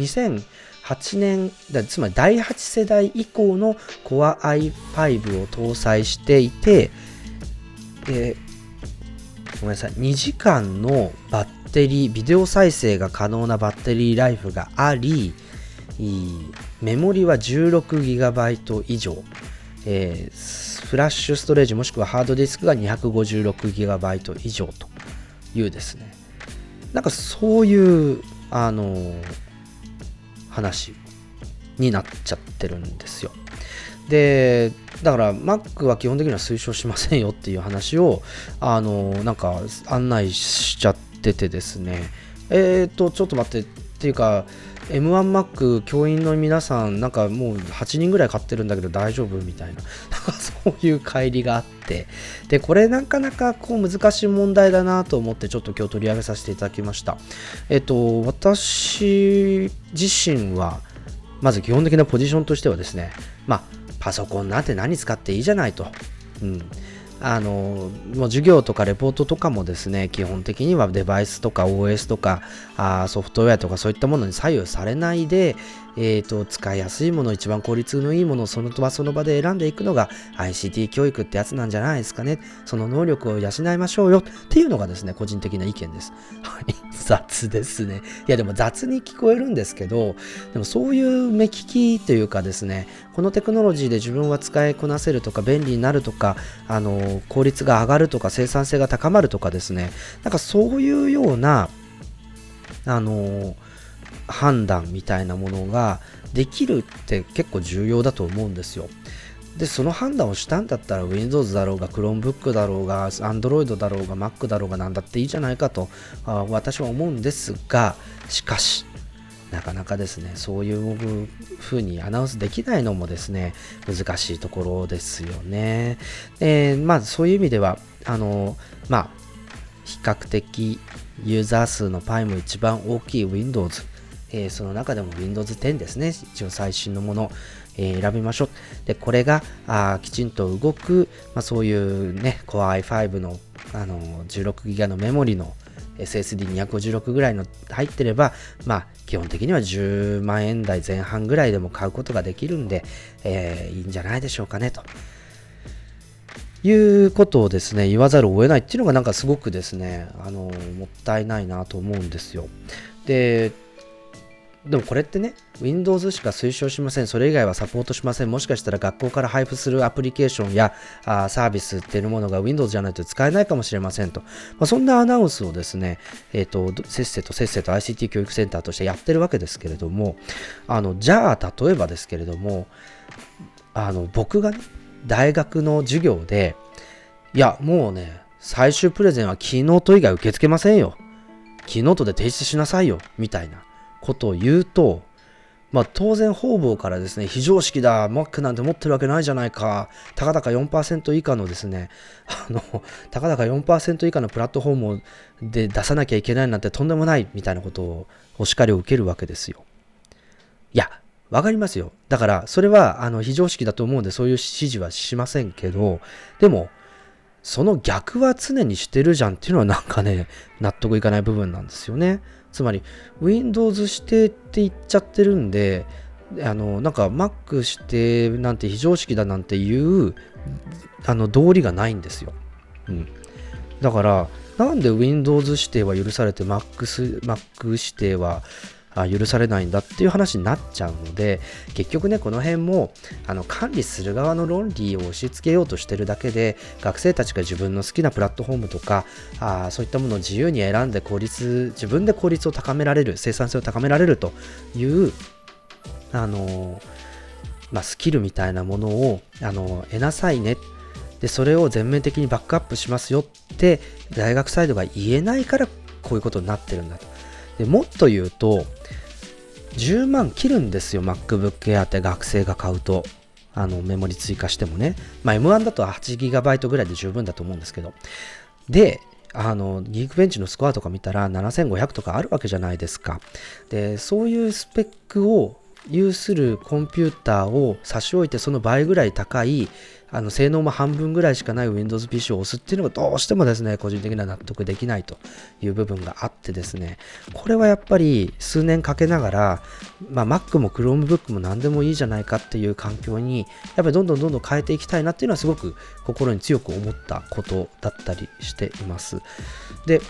2008年、だつまり第8世代以降の Core i5 を搭載していて、で、ごめんなさい、2時間のバッテリー、ビデオ再生が可能なバッテリーライフがあり、メモリは 16GB 以上、えーフラッシュストレージもしくはハードディスクが 256GB 以上というですね。なんかそういうあのー話になっちゃってるんですよ。でだから Mac は基本的には推奨しませんよっていう話をあのーなんか案内しちゃっててですね。えーとちょっと待ってっていうか M1Mac 教員の皆さんなんかもう8人ぐらい買ってるんだけど大丈夫みたいな。なんかそういう帰りがあって。でこれなかなかこう難しい問題だなと思ってちょっと今日取り上げさせていただきました。えっと私自身はまず基本的なポジションとしてはですねまあパソコンなんて何使っていいじゃないと。うん。あのもう授業とかレポートとかもですね基本的にはデバイスとか OS とかあソフトウェアとかそういったものに左右されないで、えー、と使いやすいもの一番効率のいいものをその場その場で選んでいくのが ICT 教育ってやつなんじゃないですかね。その能力を養いましょうよっていうのがですね個人的な意見です。はい。雑ですね。いやでも雑に聞こえるんですけどでもそういう目利きというかですねこのテクノロジーで自分は使いこなせるとか便利になるとかあの効率が上がるとか生産性が高まるとかですねなんかそういうようなあの判断みたいなものができるって結構重要だと思うんですよ。でその判断をしたんだったら Windows だろうが Chromebook だろうが Android だろうが Mac だろうがなんだっていいじゃないかと私は思うんですがしかしなかなかですねそういう風にアナウンスできないのもですね難しいところですよね。えーまあそういう意味ではあのまあ比較的ユーザー数のパイも一番大きい Windows、えーその中でも Windows 10ですね一応最新のもの、えー選びましょうでこれがあきちんと動く、まあ、そういうね Core i5 のあの 16GB のメモリの SSD256 ぐらいの入ってれば、まあ、基本的には10万円台前半ぐらいでも買うことができるんで、えーいいんじゃないでしょうかねと。いうことをですね言わざるを得ないっていうのがなんかすごくですねあのもったいないなと思うんですよ。ででもこれってね Windows しか推奨しません。それ以外はサポートしません。もしかしたら学校から配布するアプリケーションやあーサービスっていうものが Windows じゃないと使えないかもしれませんと、まあ、そんなアナウンスをですね、えっ、とせっせとせっせと ICT 教育センターとしてやってるわけですけれどもあのじゃあ例えばですけれどもあの僕がね大学の授業でいやもうね最終プレゼンはキーノート以外受け付けませんよ。キーノートで提出しなさいよ。みたいな。ことを言うとまあ当然方々からですね非常識だ Mac なんて持ってるわけないじゃないかたかだか4%以下のですね あのたかだか4%以下のプラットフォームで出さなきゃいけないなんてとんでもないみたいなことをお叱りを受けるわけですよいやわかりますよ。だから、それは、あの、非常識だと思うんで、そういう指示はしませんけど、でも、その逆は常にしてるじゃんっていうのはなんかね、納得いかない部分なんですよね。つまり、Windows 指定って言っちゃってるんで、あの、なんか Mac 指定なんて非常識だなんていう、あの、道理がないんですよ。うん。だから、なんで Windows 指定は許されて Mac, Mac 指定はあ許されないんだっていう話になっちゃうので結局ねこの辺もあの管理する側の論理を押し付けようとしてるだけで学生たちが自分の好きなプラットフォームとかあそういったものを自由に選んで効率自分で効率を高められる生産性を高められるというあのまあ、スキルみたいなものをあの得なさいね。でそれを全面的にバックアップしますよって大学サイドが言えないからこういうことになってるんだと。でもっと言うと10万切るんですよ MacBook Air って学生が買うと。あのメモリ追加してもね、まあ、M1 だと 8GB ぐらいで十分だと思うんですけど。であの、ギークベンチのスコアとか見たら7500とかあるわけじゃないですか。で、そういうスペックを有するコンピューターを差し置いてその倍ぐらい高いあの性能も半分ぐらいしかない Windows PC を押すっていうのがどうしてもですね個人的には納得できないという部分があってですね。これはやっぱり数年かけながら、まあ、Mac も Chromebook も何でもいいじゃないかっていう環境にやっぱりどんどんどんどん変えていきたいなっていうのはすごく心に強く思ったことだったりしています。で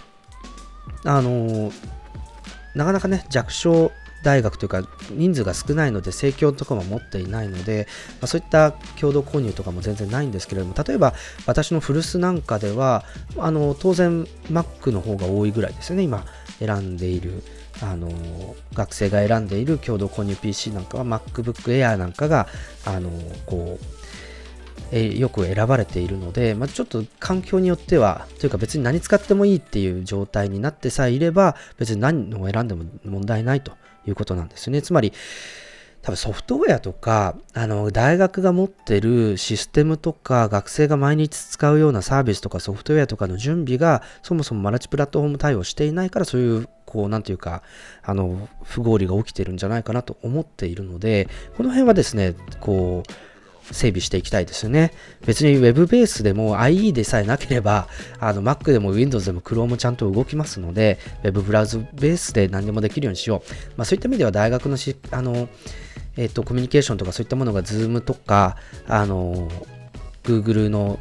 あのなかなかね弱小大学というか人数が少ないので生協とかも持っていないので、まあ、そういった共同購入とかも全然ないんですけれども例えば私の古巣なんかではあの当然 Mac の方が多いぐらいですよね。今選んでいるあの学生が選んでいる共同購入 PC なんかは MacBook Air なんかがあのこうえよく選ばれているので、まあ、ちょっと環境によっては、というか別に何使ってもいいっていう状態になってさえいれば、別に何を選んでも問題ないと。いうことなんですね。つまり、多分ソフトウェアとか、あの、大学が持ってるシステムとか、学生が毎日使うようなサービスとかソフトウェアとかの準備が、そもそもマルチプラットフォーム対応していないから、そういう、こう、なんていうか、あの、不合理が起きてるんじゃないかなと思っているので、この辺はですね、こう、整備していきたいですよね。別に Web ベースでも IE でさえなければ、あの Mac でも Windows でも Chrome もちゃんと動きますので、Web ブラウズベースで何でもできるようにしよう。まあ、そういった意味では大学のし、あの、えっ、と、コミュニケーションとかそういったものが Zoom とか、あの、Google の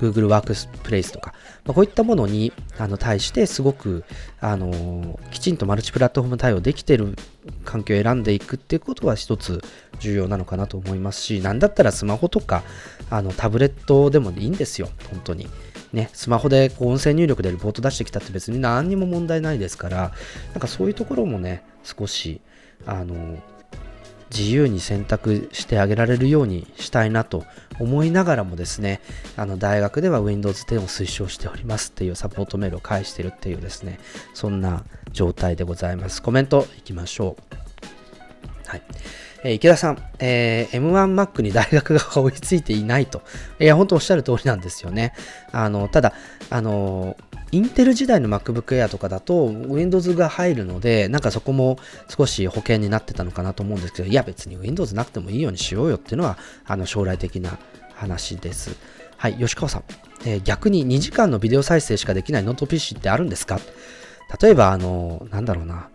Google ワークスプレイスとか、まあ、こういったものにあの対してすごくあのきちんとマルチプラットフォーム対応できてる環境を選んでいくっていうことは一つ重要なのかなと思いますし、なんだったらスマホとかあのタブレットでもいいんですよ、本当に。ね、スマホでこう音声入力でレポート出してきたって別に何にも問題ないですから、なんかそういうところもね、少し、あの、自由に選択してあげられるようにしたいなと思いながらもですね、あの大学では Windows 10を推奨しておりますっていうサポートメールを返してるっていうですね、そんな状態でございます。コメントいきましょう。はい。えー池田さん、えー M1Mac に大学が追いついていないと。いや、本当おっしゃる通りなんですよね。あの、ただ、あの、インテル時代の MacBook Air とかだと Windows が入るので、なんかそこも少し保険になってたのかなと思うんですけど、いや別に Windows なくてもいいようにしようよっていうのは、あの将来的な話です。はい、吉川さん、えー逆に2時間のビデオ再生しかできないノート PC ってあるんですか？例えば、あの、なんだろうな、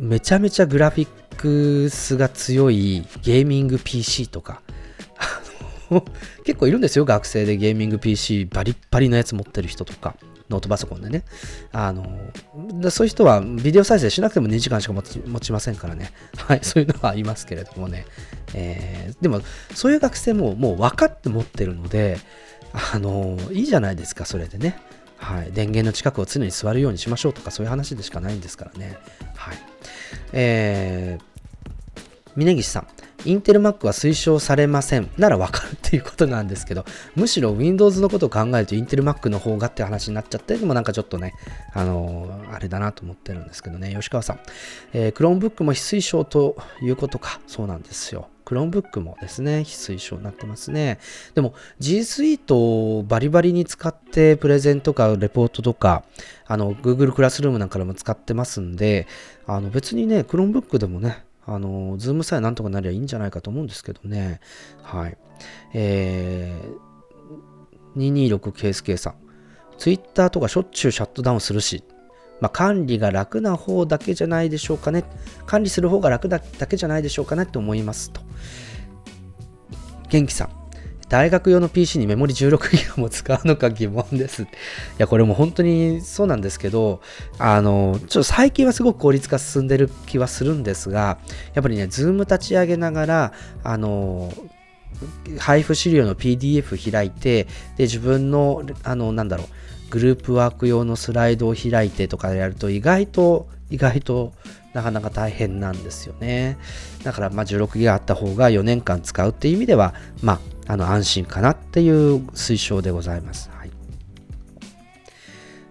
めちゃめちゃグラフィックスが強いゲーミング PC とか、結構いるんですよ、学生でゲーミング PC バリッバリのやつ持ってる人とか。ノートパソコンでね。あの、そういう人はビデオ再生しなくても2時間しか持ち持ちませんからね。はい、そういうのはありますけれどもね。えーでも、そういう学生ももう分かって持ってるので、あの、いいじゃないですか、それでね。はい、電源の近くを常に座るようにしましょうとか、そういう話でしかないんですからね。はい。えー、峯岸さん。インテル Mac は推奨されません。ならわかるっていうことなんですけど、むしろ Windows のことを考えるとインテル Mac の方がって話になっちゃって、でもなんかちょっとね、あのーあれだなと思ってるんですけどね、吉川さん。えー、Chromebook も非推奨ということか。そうなんですよ。Chromebook もですね、非推奨になってますね。でも G Suite をバリバリに使ってプレゼンとかレポートとか、あの Google クラスルームなんかでも使ってますんで、あの別にね、Chromebook でもね、あの、ズームさえなんとかなりゃいいんじゃないかと思うんですけどね。はい。えー、226ケースケさん。Twitter とかしょっちゅうシャットダウンするし、まあ、管理が楽な方だけじゃないでしょうかね。管理する方が楽だだけじゃないでしょうかねって思いますと。元気さん。大学用の PC にメモリ16ギガも使うのか疑問です。いや、これも本当にそうなんですけど、あの、ちょっと最近はすごく効率化進んでる気はするんですが、やっぱりね、ズーム立ち上げながら、あの、配布資料の PDF 開いて、で、自分の、あの、なんだろう、グループワーク用のスライドを開いてとかやると、意外と、意外となかなか大変なんですよね。だから、まあ、16ギガあった方が4年間使うっていう意味では、まあ、あの、安心かなっていう推奨でございます。はい。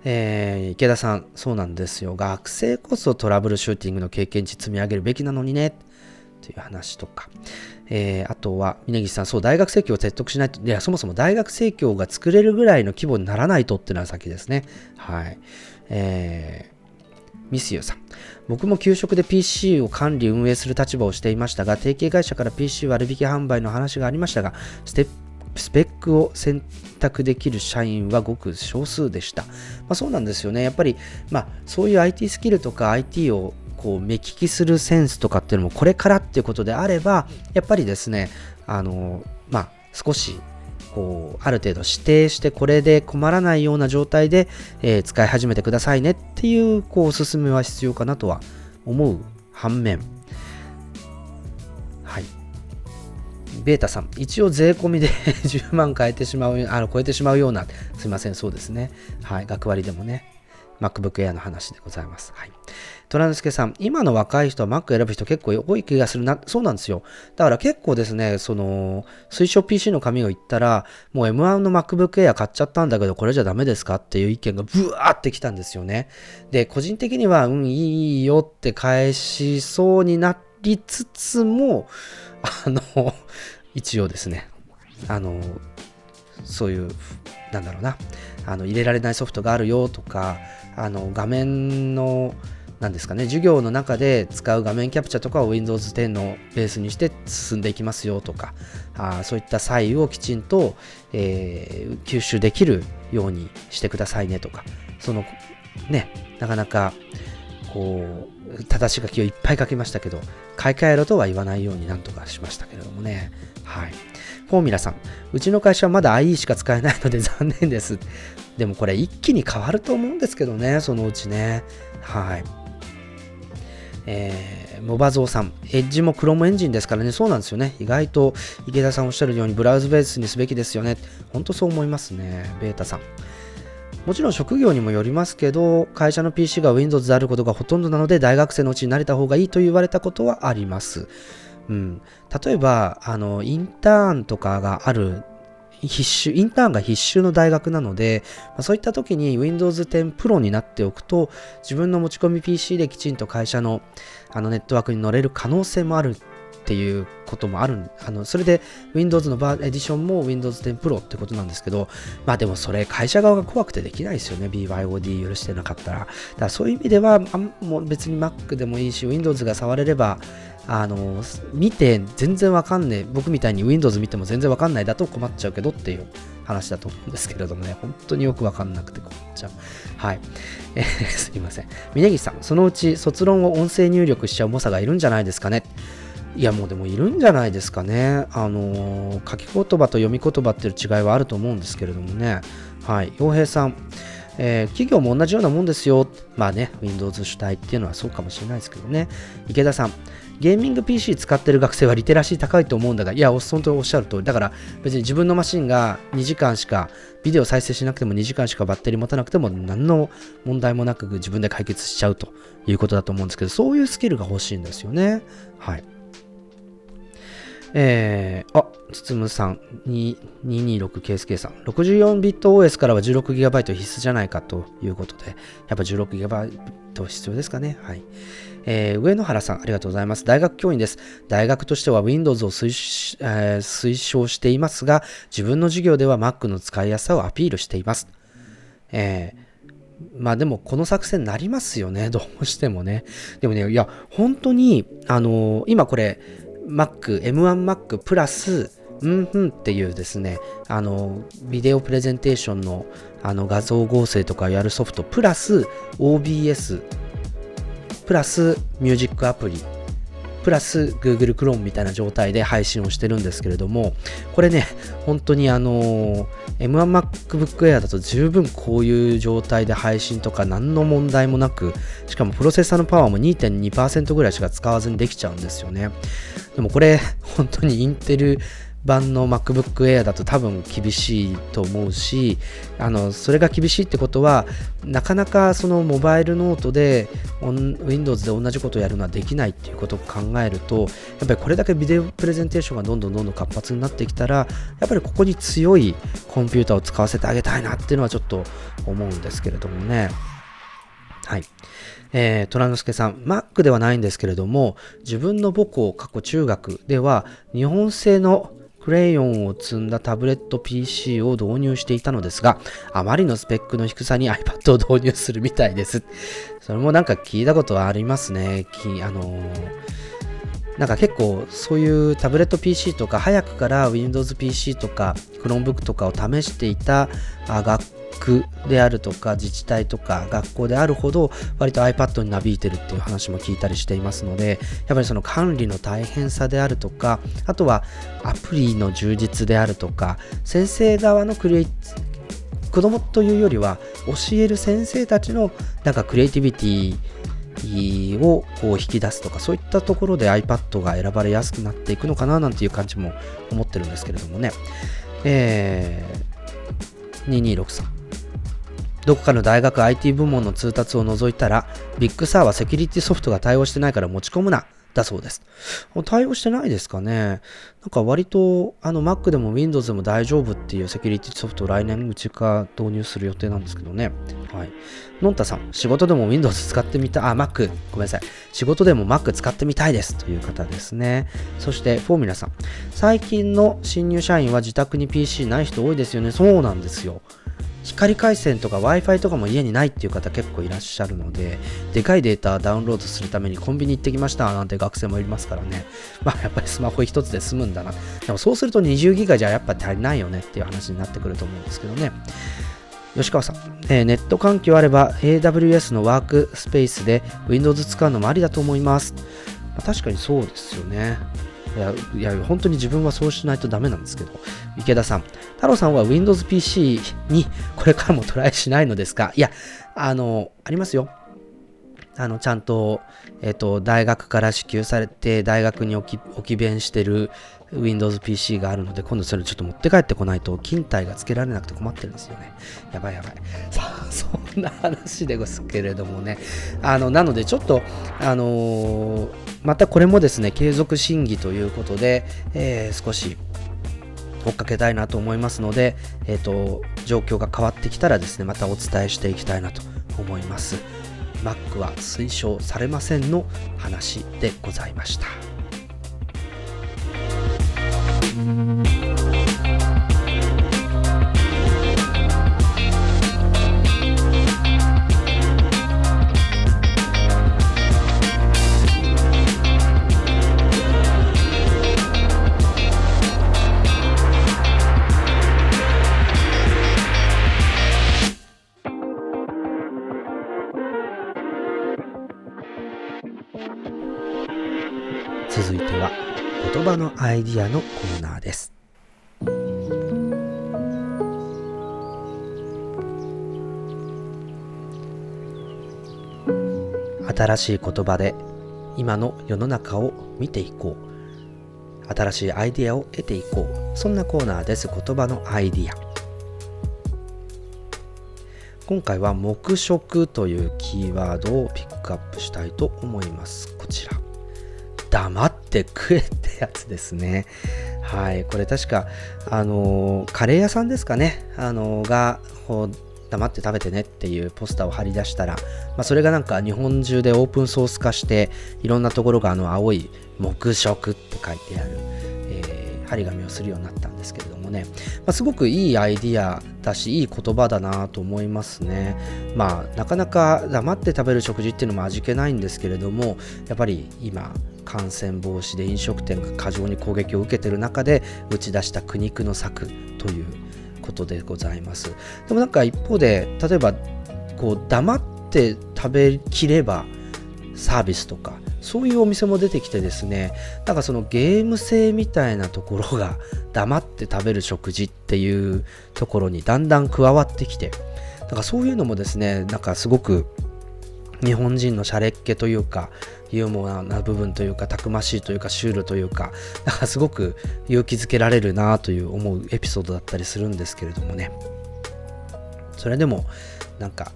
えー池田さん、そうなんですよ。学生こそトラブルシューティングの経験値積み上げるべきなのにね。という話とか。えーあとは、峯岸さん、そう、大学生協を説得しないと、いや、そもそも大学生協が作れるぐらいの規模にならないとっていうのは先ですね。はい。えーミスユさん。僕も給食で PC を管理運営する立場をしていましたが、提携会社から PC 割引販売の話がありましたが、ステスペックを選択できる社員はごく少数でした。まあ、そうなんですよね。やっぱり、まあ、そういう IT スキルとか IT をこう目利きするセンスとかっていうのもこれからっていうことであれば、やっぱりですね、あの、まあ、少しこうある程度指定してこれで困らないような状態で、えー使い始めてくださいねっていうこうおすすめは必要かなとは思う反面はいベータさん一応税込みで 10万変えてしまうあの超えてしまうようなすいませんそうですねはい学割でもね MacBook Air の話でございます。はい。虎之助さん、今の若い人は Mac 選ぶ人結構多い気がするな。そうなんですよ。だから結構ですね、その、推奨 PC の紙を言ったら、もう M1 の MacBook Air 買っちゃったんだけど、これじゃダメですか？っていう意見がブワーってきたんですよね。で、個人的には、うん、いいよって返しそうになりつつも、あの、一応ですね、あの、そういう、なんだろうな、あの入れられないソフトがあるよとか、あの画面の、なんですかね、授業の中で使う画面キャプチャとかを Windows 10のベースにして進んでいきますよとか、あそういった際をきちんと、えー吸収できるようにしてくださいねとか、そのね、なかなかこう、正し書きをいっぱい書きましたけど、買い替えろとは言わないようになんとかしましたけれどもね。はい。フォーミュラさん、うちの会社はまだ IE しか使えないので 残念です。でもこれ一気に変わると思うんですけどね、そのうちね。はい。えー、モバゾーさん、エッジも Chrome エンジンですからね、そうなんですよね。意外と池田さんおっしゃるようにブラウズベースにすべきですよね。本当そう思いますね、ベータさん。もちろん職業にもよりますけど、会社の PC が Windows であることがほとんどなので、大学生のうちに慣れた方がいいと言われたことはあります。うん、例えば、あの、インターンとかがある、必修、インターンが必修の大学なので、まあそういった時に Windows 10 Pro になっておくと、自分の持ち込み PC できちんと会社のあのネットワークに乗れる可能性もあるっていうこともあるあのそれで Windows のバーエディションも Windows 10 Pro ってことなんですけどまあでもそれ会社側が怖くてできないですよね。BYOD 許してなかったら。だからそういう意味ではあもう別に Mac でもいいし Windows が触れればあの見て全然わかんねえ僕みたいに Windows 見ても全然わかんないだと困っちゃうけどっていう話だと思うんですけれどもね、本当によくわかんなくて困っちゃう。はい。えーすいません。峯岸さん、そのうち卒論を音声入力しちゃう猛者がいるんじゃないですかね。いやもうでもいるんじゃないですかね。あの書き言葉と読み言葉っていう違いはあると思うんですけれどもね。はい。洋平さん、えー企業も同じようなもんですよ。まあね、Windows 主体っていうのはそうかもしれないですけどね。池田さん、ゲーミング PC 使ってる学生はリテラシー高いと思うんだが、いや、本当におっしゃる通り。だから別に自分のマシンが2時間しか、ビデオ再生しなくても2時間しかバッテリー持たなくても何の問題もなく自分で解決しちゃうということだと思うんですけど、そういうスキルが欲しいんですよね。はい。えー、あ、つつむさん、226KSK さん、64ビット OS からは 16GB 必須じゃないかということで、やっぱ 16GB 必要ですかね。はい。えー上野原さん、ありがとうございます。大学教員です。大学としては Windows を推、えー推奨していますが、自分の授業では Mac の使いやすさをアピールしています。えーまあでもこの作戦になりますよね、どうしてもね。でもね、いや、本当に、あのー今これ、Mac、M1Mac プラス、うんふんっていうですね、あの、ビデオプレゼンテーションのあの画像合成とかやるソフト、プラス OBS、プラスミュージックアプリ、プラス Google Chrome みたいな状態で配信をしてるんですけれども、これね、本当にあの M1MacBook Air だと十分こういう状態で配信とか何の問題もなく、しかもプロセッサーのパワーも2.2%ぐらいしか使わずにできちゃうんですよね。でもこれ、本当にインテル版の MacBook Air だと多分厳しいと思うし、あの、それが厳しいってことは、なかなかそのモバイルノートで Windows で同じことをやるのはできないっていうことを考えると、やっぱりこれだけビデオプレゼンテーションがどんどんどんどん活発になってきたら、やっぱりここに強いコンピューターを使わせてあげたいなっていうのはちょっと思うんですけれどもね。はい。えー、虎之助さん、Mac ではないんですけれども、自分の母校、過去中学では、日本製のクレヨンを積んだタブレット PC を導入していたのですが、あまりのスペックの低さに iPad を導入するみたいです。それもなんか聞いたことはありますね。きあのーなんか結構そういうタブレット PC とか早くから Windows PC とか Chromebook とかを試していた学区であるとか自治体とか学校であるほど割と iPad になびいてるっていう話も聞いたりしていますのでやっぱりその管理の大変さであるとかあとはアプリの充実であるとか先生側のクリエイ子供というよりは教える先生たちのなんかクリエイティビティをこう引き出すとかそういったところで iPad が選ばれやすくなっていくのかななんていう感じも思ってるんですけれどもね。えー、2263どこかの大学 IT 部門の通達を除いたらビッグサーはセキュリティソフトが対応してないから持ち込むなだそうです。対応してないですかねなんか割とあの Mac でも Windows でも大丈夫っていうセキュリティソフトを来年うちか導入する予定なんですけどね。はい。のんたさん、仕事でも Windows 使ってみた、あ、Mac、ごめんなさい。仕事でも Mac 使ってみたいですという方ですね。そして、フォーミュラさん。最近の新入社員は自宅に PC ない人多いですよね。そうなんですよ。光回線とか Wi-Fi とかも家にないっていう方結構いらっしゃるので、でかいデータダウンロードするためにコンビニ行ってきましたなんて学生もいますからね。まあやっぱりスマホ一つで済むんだな。でもそうすると20ギガじゃやっぱ足りないよねっていう話になってくると思うんですけどね。吉川さん、えーネット環境あれば AWS のワークスペースで Windows 使うのもありだと思います。まあ確かにそうですよね。いや、いや本当に自分はそうしないとダメなんですけど。池田さん、太郎さんは Windows PC にこれからもトライしないのですか？いや、あの、ありますよ。あの、ちゃんと、えっ、と、大学から支給されて、大学に置き置き弁してる Windows PC があるので、今度それちょっと持って帰ってこないと、勤怠がつけられなくて困ってるんですよね。やばいやばい。さあ、そんな話ですけれどもね。あの、なので、ちょっと、あのーまたこれもですね、継続審議ということで、えー少し、追っかけたいなと思いますので、えっ、と、状況が変わってきたらですね、またお伝えしていきたいなと思います。Mac は推奨されませんの話でございました。続言葉のアイディアのコーナーです。新しい言葉で今の世の中を見ていこう。新しいアイディアを得ていこう。そんなコーナーです。言葉のアイディア。今回は黙食というキーワードをピックアップしたいと思います。こちら。黙って食えってやつですね。はい。これ確かあのーカレー屋さんですかね。あのーがこう黙って食べてねっていうポスターを貼り出したら、まあ、それがなんか日本中でオープンソース化していろんなところがあの青い黙食って書いてある、えー張り紙をするようになったんですけれどもね、まあ、すごくいいアイディアだしいい言葉だなと思いますね。まあなかなか黙って食べる食事っていうのも味気ないんですけれどもやっぱり今感染防止で飲食店が過剰に攻撃を受けている中で打ち出した苦肉の策ということでございます。でもなんか一方で例えばこう黙って食べきればサービスとかそういうお店も出てきてですねなんかそのゲーム性みたいなところが 黙って食べる食事っていうところにだんだん加わってきてだかそういうのもですねなんかすごく日本人のシャレっ気というかユーモアな部分というかたくましいというかシュールというかだかすごく勇気づけられるなという思うエピソードだったりするんですけれどもね。それでもなんか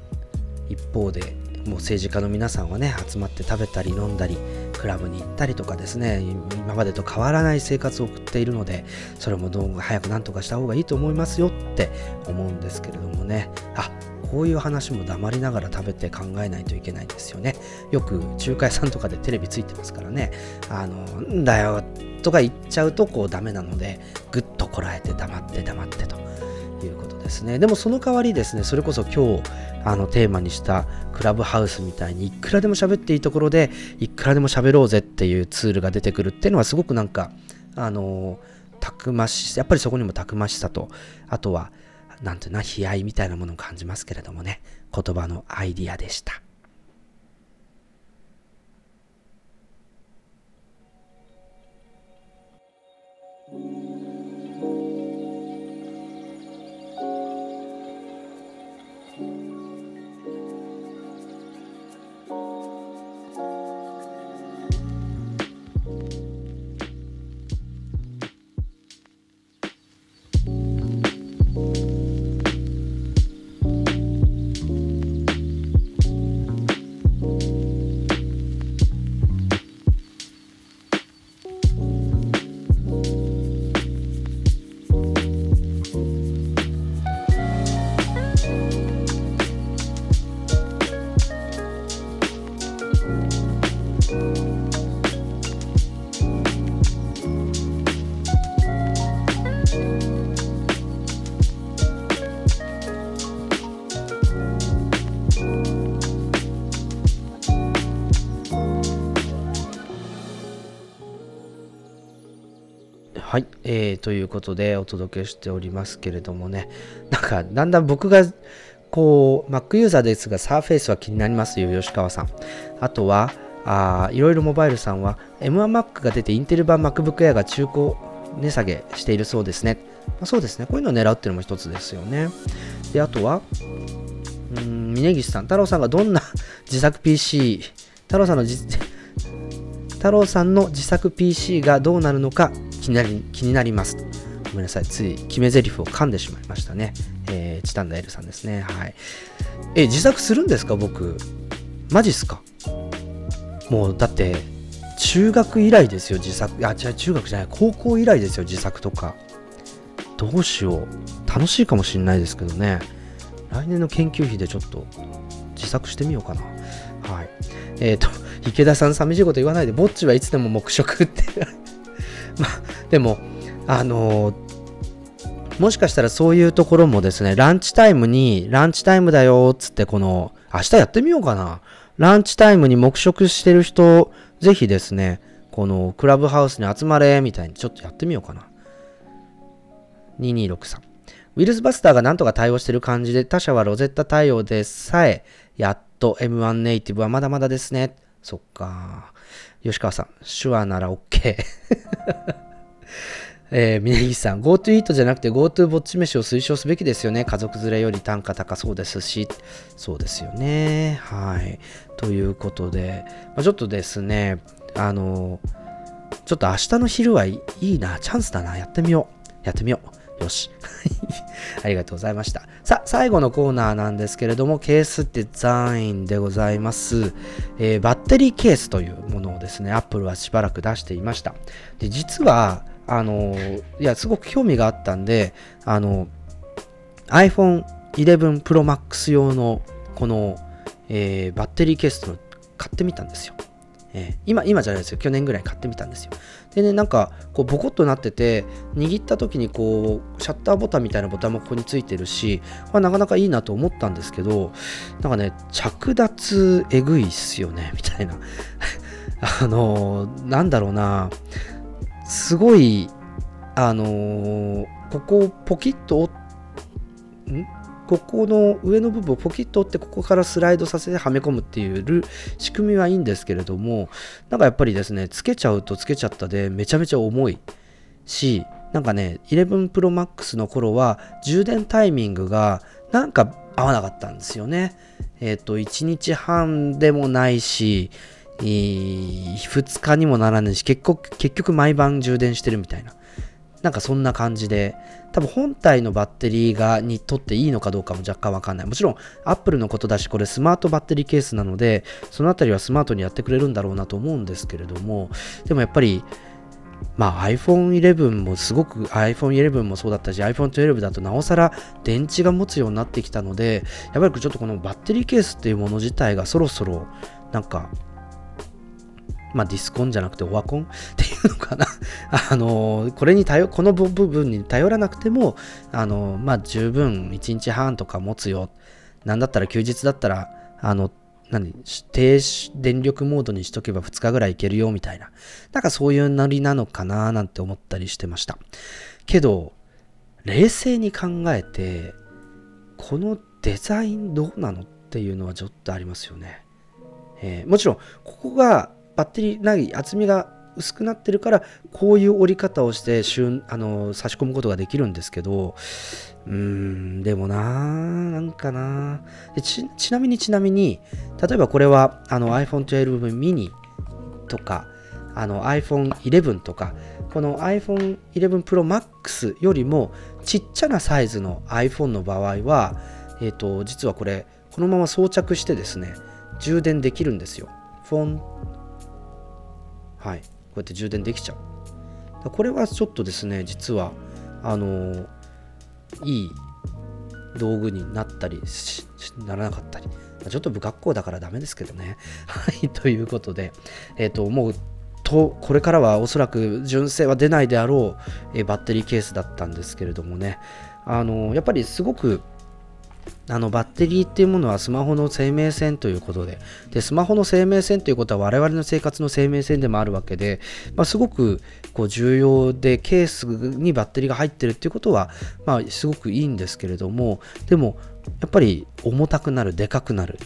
一方でもう政治家の皆さんはね集まって食べたり飲んだりクラブに行ったりとかですね今までと変わらない生活を送っているのでそれもどうも早く何とかした方がいいと思いますよって思うんですけれどもね。あこういう話も黙りながら食べて考えないといけないんですよね。よく中華屋さんとかでテレビついてますからね。あのんだよとか言っちゃうとこうダメなのでぐっとこらえて黙って黙ってということですね。でもその代わりですねそれこそ今日あのテーマにしたクラブハウスみたいにいくらでも喋っていいところでいくらでも喋ろうぜっていうツールが出てくるっていうのはすごくなんかあのたくましやっぱりそこにもたくましさとあとはなんていうの悲哀みたいなものを感じますけれどもね言葉のアイディアでした。ということでお届けしておりますけれどもね。なんかだんだん僕がこう Mac ユーザーですが Surface は気になりますよ吉川さん。あとはあいろいろモバイルさんは M1Mac が出てインテル版 MacBook Air が中古値下げしているそうですね、まあ、そうですね。こういうのを狙うっていうのも一つですよね。であとはうん峯岸さん太郎さんがどんな 自作 PC 太郎さんのじ太郎さんの自作 PC がどうなるのか。気になり気になります。ごめんなさい、つい決め台詞を噛んでしまいましたね。えーチタンダエルさんですね。はい。え、自作するんですか？僕。マジっすか？もう、だって、中学以来ですよ、自作。あ、違う、中学じゃない、高校以来ですよ、自作とか。どうしよう。楽しいかもしれないですけどね。来年の研究費でちょっと自作してみようかな。はい。えっ、と、池田さん寂しいこと言わないで、ぼっちはいつでも黙食って。まあ、でも、あのもしかしたらそういうところもですね、ランチタイムに、ランチタイムだよ、つって、この、明日やってみようかな。ランチタイムに黙食してる人、ぜひですね、この、クラブハウスに集まれ、みたいにちょっとやってみようかな。2263。ウイルスバスターがなんとか対応してる感じで、他社は Rosetta 対応でさえ、やっと M1 ネイティブはまだまだですね。そっか。吉川さん、手話なら OK。えー、峯岸さん、GoTo イートじゃなくて GoTo ぼっち飯を推奨すべきですよね。家族連れより単価高そうですし、そうですよね。はい。ということで、まあ、ちょっとですね、あの、ちょっと明日の昼はいいな、チャンスだな、やってみよう。やってみよう。よし。ありがとうございました。さあ、最後のコーナーなんですけれども、ケースデザインでございます。えーバッテリーケースというものをですね、Apple はしばらく出していました。で、実は、あの、いや、すごく興味があったんで、あの、iPhone 11 Pro Max 用のこの、えーバッテリーケースを買ってみたんですよ。えー今、今じゃないですよ。去年ぐらい買ってみたんですよ。でね、なんか、こう、ボコッとなってて、握った時にこう、シャッターボタンみたいなボタンもここについてるし、まあ、なかなかいいなと思ったんですけど、なんかね、着脱えぐいっすよね、みたいな。あのなんだろうな、すごい、あのここをポキッと折っん？ここの上の部分をポキッと折ってここからスライドさせてはめ込むっていう仕組みはいいんですけれどもなんかやっぱりですねつけちゃうとつけちゃったでめちゃめちゃ重いしなんかね11 Pro Max の頃は充電タイミングがなんか合わなかったんですよね。えっ、と1日半でもないし2日にもならないし結局結局毎晩充電してるみたいな。なんかそんな感じで、多分本体のバッテリーがにとっていいのかどうかも若干わかんない。もちろん Apple のことだし、これスマートバッテリーケースなので、そのあたりはスマートにやってくれるんだろうなと思うんですけれども、でもやっぱり、まあ iPhone 11もすごく iPhone 11もそうだったし iPhone 12だとなおさら電池が持つようになってきたのでやっぱりちょっとこのバッテリーケースっていうもの自体がそろそろなんかまあ、ディスコンじゃなくてオワコン？っていうのかな？あの、これに頼、この部分に頼らなくても、あの、まあ、十分1日半とか持つよ。なんだったら休日だったら、あの、何？低電力モードにしとけば2日ぐらいいけるよみたいな。なんかそういうノリなのかな？なんて思ったりしてました。けど、冷静に考えて、このデザインどうなの？っていうのはちょっとありますよね。えーもちろん、ここがバッテリーない厚みが薄くなってるからこういう折り方をしてしゅんあの差し込むことができるんですけどうーんでもななんかな。でちなみにちなみに例えばこれはあの iPhone12 mini とかあの iPhone11 とかこの iPhone11 Pro Max よりもちっちゃなサイズの iPhone の場合は、えー、と実はこれこのまま装着してですね充電できるんですよ。フォンはい、こうやって充電できちゃう。これはちょっとですね、実は、あのいい道具になったりしならなかったり、ちょっと不格好だからダメですけどね。はい、ということで、えっ、と、もう、とこれからはおそらく純正は出ないであろう、えーバッテリーケースだったんですけれどもね、あのやっぱりすごくあのバッテリーっていうものはスマホの生命線ということで。でスマホの生命線ということは我々の生活の生命線でもあるわけで、まあ、すごくこう重要でケースにバッテリーが入ってるっていうことは、まあ、すごくいいんですけれどもでもやっぱり重たくなるでかくなる、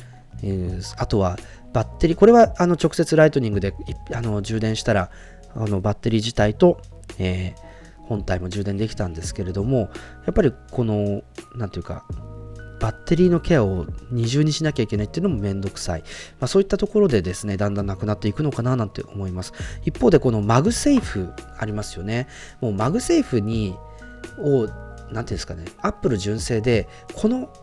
えーあとはバッテリーこれはあの直接ライトニングであの充電したらあのバッテリー自体と、えー本体も充電できたんですけれどもやっぱりこの何ていうかバッテリーのケアを二重にしなきゃいけないっていうのもめんどくさい。まあ、そういったところでですね、だんだんなくなっていくのかななんて思います。一方でこの MagSafe ありますよね。もう MagSafe に、を、なんていうんですかね、アップル純正で、この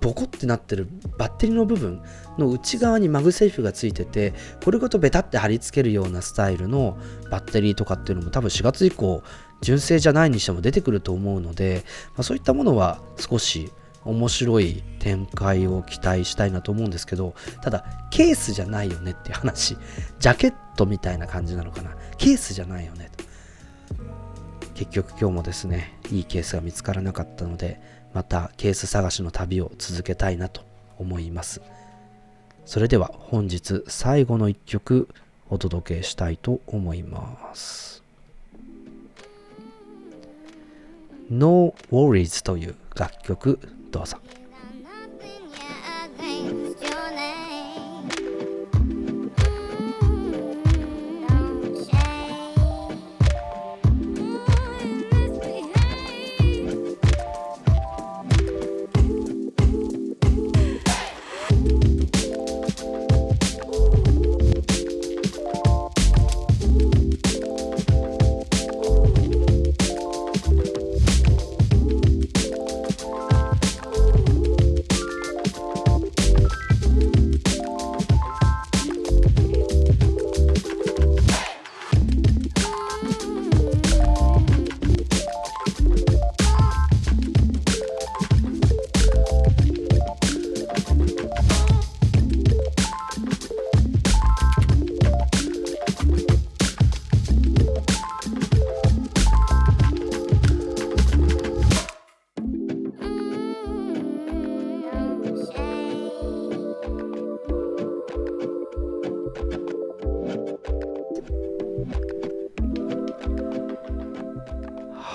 ボコってなってるバッテリーの部分の内側に MagSafe がついてて、これごとベタって貼り付けるようなスタイルのバッテリーとかっていうのも多分4月以降、純正じゃないにしても出てくると思うので、まあ、そういったものは少し面白い展開を期待したいなと思うんですけどただケースじゃないよねって話。ジャケットみたいな感じなのかな。ケースじゃないよね。と結局今日もですねいいケースが見つからなかったのでまたケース探しの旅を続けたいなと思います。それでは本日最後の一曲お届けしたいと思います。No Worries という楽曲。どうぞ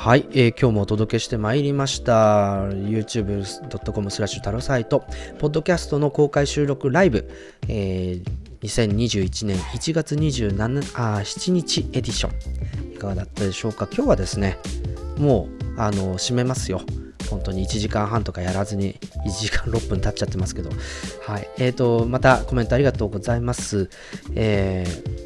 はい、えー今日もお届けしてまいりました。youtube.com スラッシュタロサイト、ポッドキャストの公開収録ライブ、えー2021年1月27あ7日エディション。いかがだったでしょうか？今日はですね、もう、あの、締めますよ。本当に1時間半とかやらずに1時間6分経っちゃってますけど。はい。えっ、と、またコメントありがとうございます。えー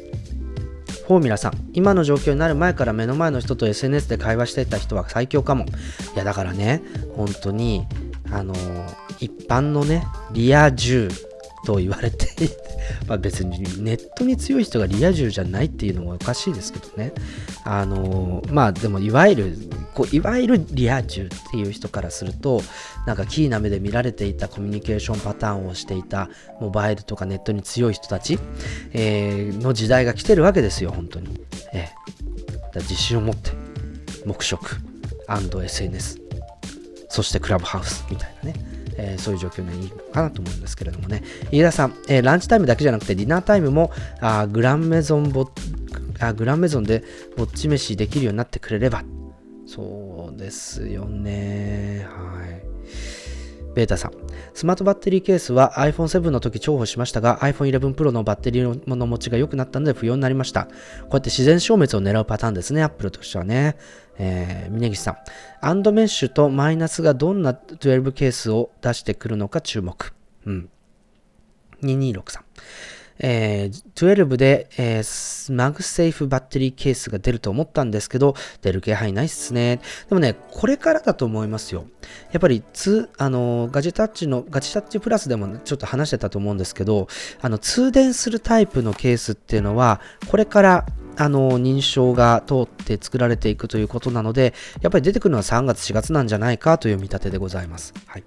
フォーミュラさん、今の状況になる前から目の前の人と SNS で会話してた人は最強かも。いや、だからね、本当に、あの一般のね、リア充と言われて、ま別にネットに強い人がリア充じゃないっていうのもおかしいですけどね。あのーまあでも、いわゆる、こういわゆるリア充っていう人からすると、なんかキーな目で見られていたコミュニケーションパターンをしていたモバイルとかネットに強い人たち、えーの時代が来てるわけですよ、本当に。ええだ自信を持って、黙食 &SNS、そしてクラブハウスみたいなね、えーそういう状況にいいのかなと思うんですけれどもね。飯田さん、えーランチタイムだけじゃなくてディナータイムもあグランメゾンボあグランメゾンでぼっち飯できるようになってくれれば。そうですよね。はい。ベータさん、スマートバッテリーケースは iPhone7 の時重宝しましたが iPhone 11 Pro のバッテリーの持ちが良くなったので不要になりました。こうやって自然消滅を狙うパターンですね、Apple としてはね。えー、峯岸さん、 ANDMESH とマイナスがどんな12ケースを出してくるのか注目。うん。2263。えー、12で、えー、 MagSafe バッテリーケースが出ると思ったんですけど、出る気配ないっすね。でもね、これからだと思いますよ。やっぱり、あの、ガジェタッチの、ガジェタッチプラスでもちょっと話してたと思うんですけど、あの、通電するタイプのケースっていうのは、これから、あの、認証が通って作られていくということなので、やっぱり出てくるのは3月、4月なんじゃないかという見立てでございます。はい。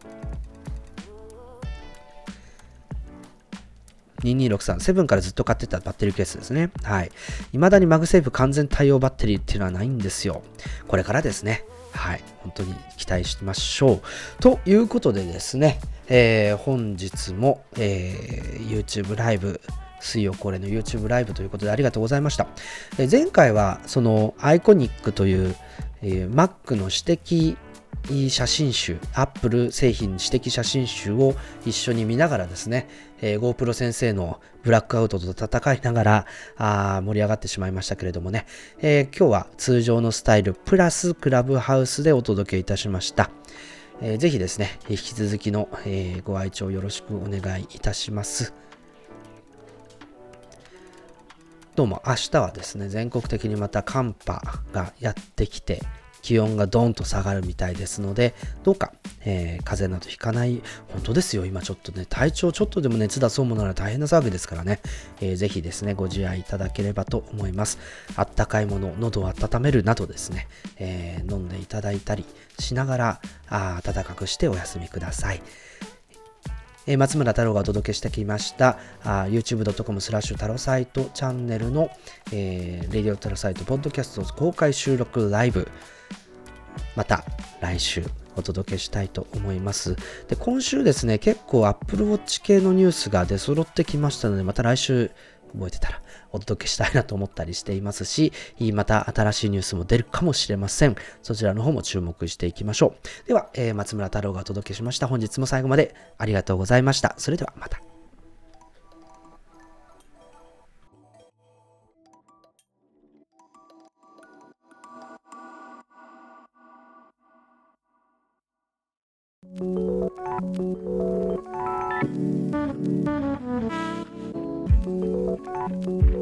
2263、セブンからずっと買ってたバッテリーケースですね。はい。未だに MagSafe 完全対応バッテリーっていうのはないんですよ。これからですね。はい。本当に期待しましょう。ということでですね、えー本日も、えー YouTube ライブ、水曜恒例の YouTube ライブということでありがとうございました。え前回はその ICONIC という、えー Mac の指摘写真集、Apple 製品指摘写真集を一緒に見ながらですね、えー GoPro 先生のブラックアウトと戦いながらあ盛り上がってしまいましたけれどもね、えー今日は通常のスタイルプラスクラブハウスでお届けいたしました。えーぜひですね、引き続きの、えーご愛聴よろしくお願いいたします。どうも明日はですね、全国的にまた寒波がやってきて、気温がドーンと下がるみたいですので、どうか、えー風邪などひかない、本当ですよ、今ちょっとね、体調ちょっとでも熱出そうもなら大変な騒ぎですからね、えーぜひですね、ご自愛いただければと思います。あったかいもの、喉を温めるなどですね、えー飲んでいただいたりしながら、あ暖かくしてお休みください。え松村太郎がお届けしてきました、あ youtube.com スラッシュ太郎サイトチャンネルの、えー、レディオ太郎サイトポッドキャスト公開収録ライブ、また来週お届けしたいと思います。で、今週ですね、結構 Apple Watch 系のニュースが出揃ってきましたので、また来週覚えてたらお届けしたいなと思ったりしていますし、また新しいニュースも出るかもしれません。そちらの方も注目していきましょう。では、えー松村太郎がお届けしました。本日も最後までありがとうございました。それではまた。「Thank you.